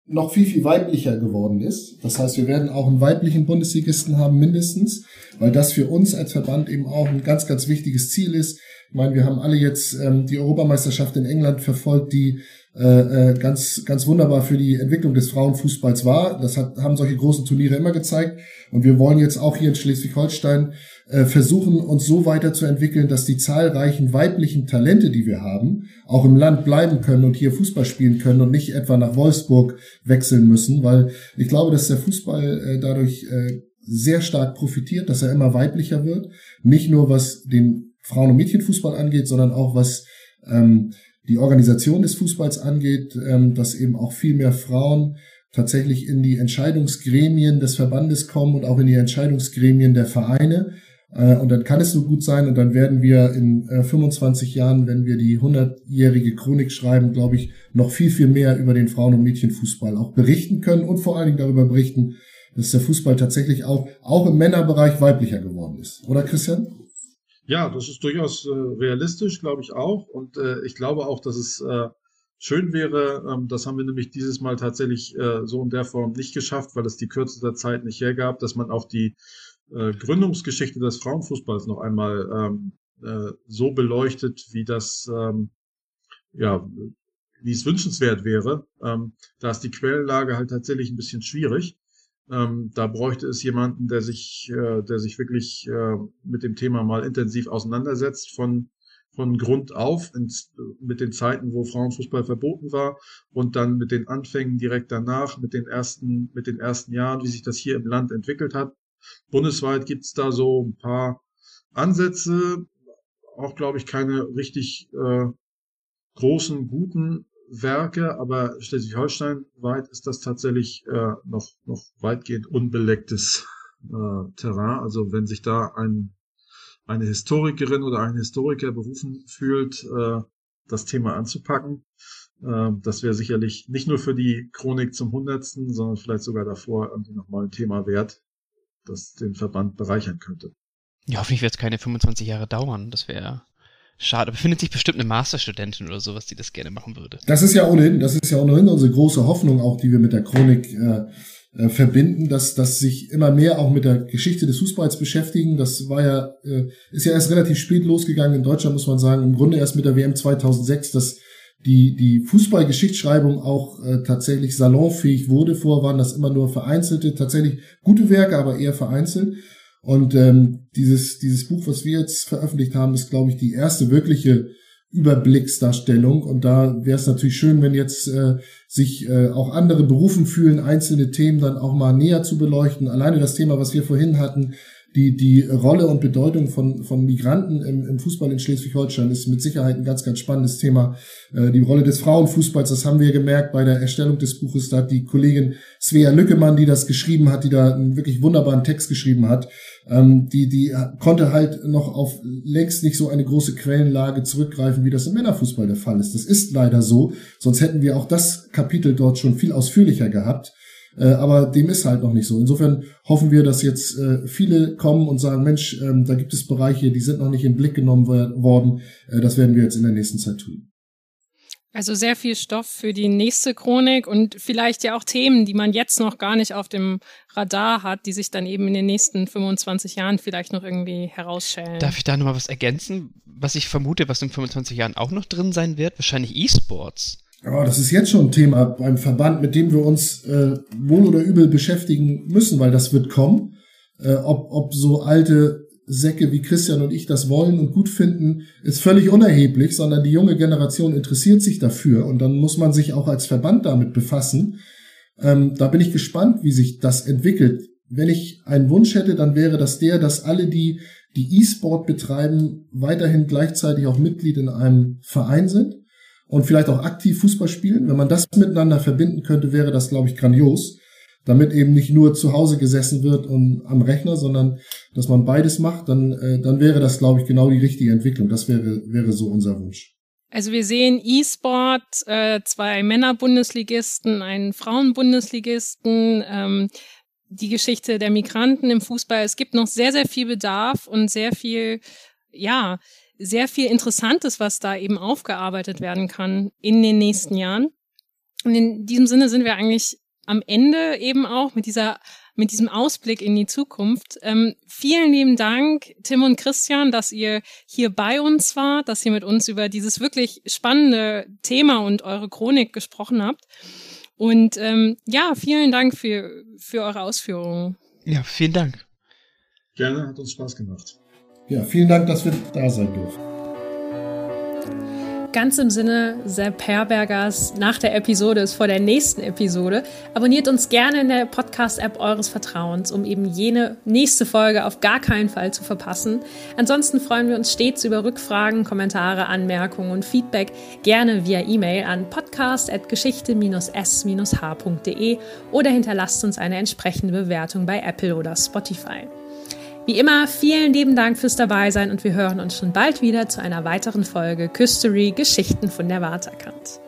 noch viel, viel weiblicher geworden ist. Das heißt, wir werden auch einen weiblichen Bundesligisten haben, mindestens, weil das für uns als Verband eben auch ein ganz, ganz wichtiges Ziel ist. Ich meine, wir haben alle jetzt ähm, die Europameisterschaft in England verfolgt, die äh, äh, ganz, ganz wunderbar für die Entwicklung des Frauenfußballs war. Das hat, haben solche großen Turniere immer gezeigt. Und wir wollen jetzt auch hier in Schleswig-Holstein äh, versuchen, uns so weiterzuentwickeln, dass die zahlreichen weiblichen Talente, die wir haben, auch im Land bleiben können und hier Fußball spielen können und nicht etwa nach Wolfsburg wechseln müssen, weil ich glaube, dass der Fußball äh, dadurch äh, sehr stark profitiert, dass er immer weiblicher wird. Nicht nur was den Frauen- und Mädchenfußball angeht, sondern auch was ähm, die Organisation des Fußballs angeht, ähm, dass eben auch viel mehr Frauen tatsächlich in die Entscheidungsgremien des Verbandes kommen und auch in die Entscheidungsgremien der Vereine. Äh, und dann kann es so gut sein und dann werden wir in 25 äh, Jahren, wenn wir die 100-jährige Chronik schreiben, glaube ich, noch viel, viel mehr über den Frauen- und Mädchenfußball auch berichten können und vor allen Dingen darüber berichten, dass der Fußball tatsächlich auch, auch im Männerbereich weiblicher geworden ist. Oder Christian? Ja, das ist durchaus äh, realistisch, glaube ich auch. Und äh, ich glaube auch, dass es äh, schön wäre, ähm, das haben wir nämlich dieses Mal tatsächlich äh, so in der Form nicht geschafft, weil es die Kürze der Zeit nicht hergab, dass man auch die äh, Gründungsgeschichte des Frauenfußballs noch einmal ähm, äh, so beleuchtet, wie das, ähm, ja, wie es wünschenswert wäre. Ähm, da ist die Quellenlage halt tatsächlich ein bisschen schwierig. Ähm, da bräuchte es jemanden, der sich, äh, der sich wirklich äh, mit dem Thema mal intensiv auseinandersetzt, von, von Grund auf, ins, mit den Zeiten, wo Frauenfußball verboten war und dann mit den Anfängen direkt danach, mit den ersten, mit den ersten Jahren, wie sich das hier im Land entwickelt hat. Bundesweit gibt's da so ein paar Ansätze, auch glaube ich keine richtig äh, großen, guten Werke, aber Schleswig-Holstein weit ist das tatsächlich äh, noch, noch weitgehend unbelecktes äh, Terrain. Also wenn sich da ein, eine Historikerin oder ein Historiker berufen fühlt, äh, das Thema anzupacken, äh, das wäre sicherlich nicht nur für die Chronik zum Hundertsten, sondern vielleicht sogar davor irgendwie nochmal ein Thema wert, das den Verband bereichern könnte. Ja, hoffentlich wird es keine 25 Jahre dauern. Das wäre Schade, befindet sich bestimmt eine Masterstudentin oder sowas, die das gerne machen würde. Das ist ja ohnehin, das ist ja ohnehin unsere große Hoffnung auch, die wir mit der Chronik äh, äh, verbinden, dass, dass sich immer mehr auch mit der Geschichte des Fußballs beschäftigen. Das war ja, äh, ist ja erst relativ spät losgegangen in Deutschland, muss man sagen. Im Grunde erst mit der WM 2006, dass die, die Fußballgeschichtsschreibung auch äh, tatsächlich salonfähig wurde. Vorher waren das immer nur vereinzelte, tatsächlich gute Werke, aber eher vereinzelt. Und ähm, dieses, dieses Buch, was wir jetzt veröffentlicht haben, ist, glaube ich, die erste wirkliche Überblicksdarstellung. Und da wäre es natürlich schön, wenn jetzt äh, sich äh, auch andere berufen fühlen, einzelne Themen dann auch mal näher zu beleuchten. Alleine das Thema, was wir vorhin hatten, die, die Rolle und Bedeutung von, von Migranten im, im Fußball in Schleswig-Holstein ist mit Sicherheit ein ganz, ganz spannendes Thema. Äh, die Rolle des Frauenfußballs, das haben wir gemerkt bei der Erstellung des Buches. Da hat die Kollegin Svea Lückemann, die das geschrieben hat, die da einen wirklich wunderbaren Text geschrieben hat, ähm, die, die konnte halt noch auf längst nicht so eine große Quellenlage zurückgreifen, wie das im Männerfußball der Fall ist. Das ist leider so, sonst hätten wir auch das Kapitel dort schon viel ausführlicher gehabt. Äh, aber dem ist halt noch nicht so. Insofern hoffen wir, dass jetzt äh, viele kommen und sagen, Mensch, ähm, da gibt es Bereiche, die sind noch nicht in den Blick genommen worden. Äh, das werden wir jetzt in der nächsten Zeit tun. Also sehr viel Stoff für die nächste Chronik und vielleicht ja auch Themen, die man jetzt noch gar nicht auf dem Radar hat, die sich dann eben in den nächsten 25 Jahren vielleicht noch irgendwie herausstellen. Darf ich da nochmal was ergänzen? Was ich vermute, was in 25 Jahren auch noch drin sein wird? Wahrscheinlich E-Sports. Ja, das ist jetzt schon ein Thema beim Verband, mit dem wir uns äh, wohl oder übel beschäftigen müssen, weil das wird kommen. Äh, ob, ob so alte Säcke wie Christian und ich das wollen und gut finden, ist völlig unerheblich, sondern die junge Generation interessiert sich dafür und dann muss man sich auch als Verband damit befassen. Ähm, da bin ich gespannt, wie sich das entwickelt. Wenn ich einen Wunsch hätte, dann wäre das der, dass alle, die die E-Sport betreiben, weiterhin gleichzeitig auch Mitglied in einem Verein sind und vielleicht auch aktiv Fußball spielen. Wenn man das miteinander verbinden könnte, wäre das, glaube ich, grandios. Damit eben nicht nur zu Hause gesessen wird und am Rechner, sondern dass man beides macht, dann, äh, dann wäre das, glaube ich, genau die richtige Entwicklung. Das wäre, wäre so unser Wunsch. Also wir sehen E-Sport, äh, zwei Männer-Bundesligisten, einen Frauen-Bundesligisten, ähm, die Geschichte der Migranten im Fußball. Es gibt noch sehr, sehr viel Bedarf und sehr viel, ja, sehr viel Interessantes, was da eben aufgearbeitet werden kann in den nächsten Jahren. Und in diesem Sinne sind wir eigentlich am Ende eben auch mit dieser mit diesem Ausblick in die Zukunft. Ähm, vielen lieben Dank, Tim und Christian, dass ihr hier bei uns wart, dass ihr mit uns über dieses wirklich spannende Thema und eure Chronik gesprochen habt. Und ähm, ja, vielen Dank für, für eure Ausführungen. Ja, vielen Dank. Gerne, hat uns Spaß gemacht. Ja, vielen Dank, dass wir da sein dürfen. Ganz im Sinne Sepp Herbergers nach der Episode ist vor der nächsten Episode. Abonniert uns gerne in der Podcast-App eures Vertrauens, um eben jene nächste Folge auf gar keinen Fall zu verpassen. Ansonsten freuen wir uns stets über Rückfragen, Kommentare, Anmerkungen und Feedback gerne via E-Mail an podcast.geschichte-s-h.de oder hinterlasst uns eine entsprechende Bewertung bei Apple oder Spotify. Wie immer, vielen lieben Dank fürs Dabeisein und wir hören uns schon bald wieder zu einer weiteren Folge Küstery Geschichten von der Waterkant.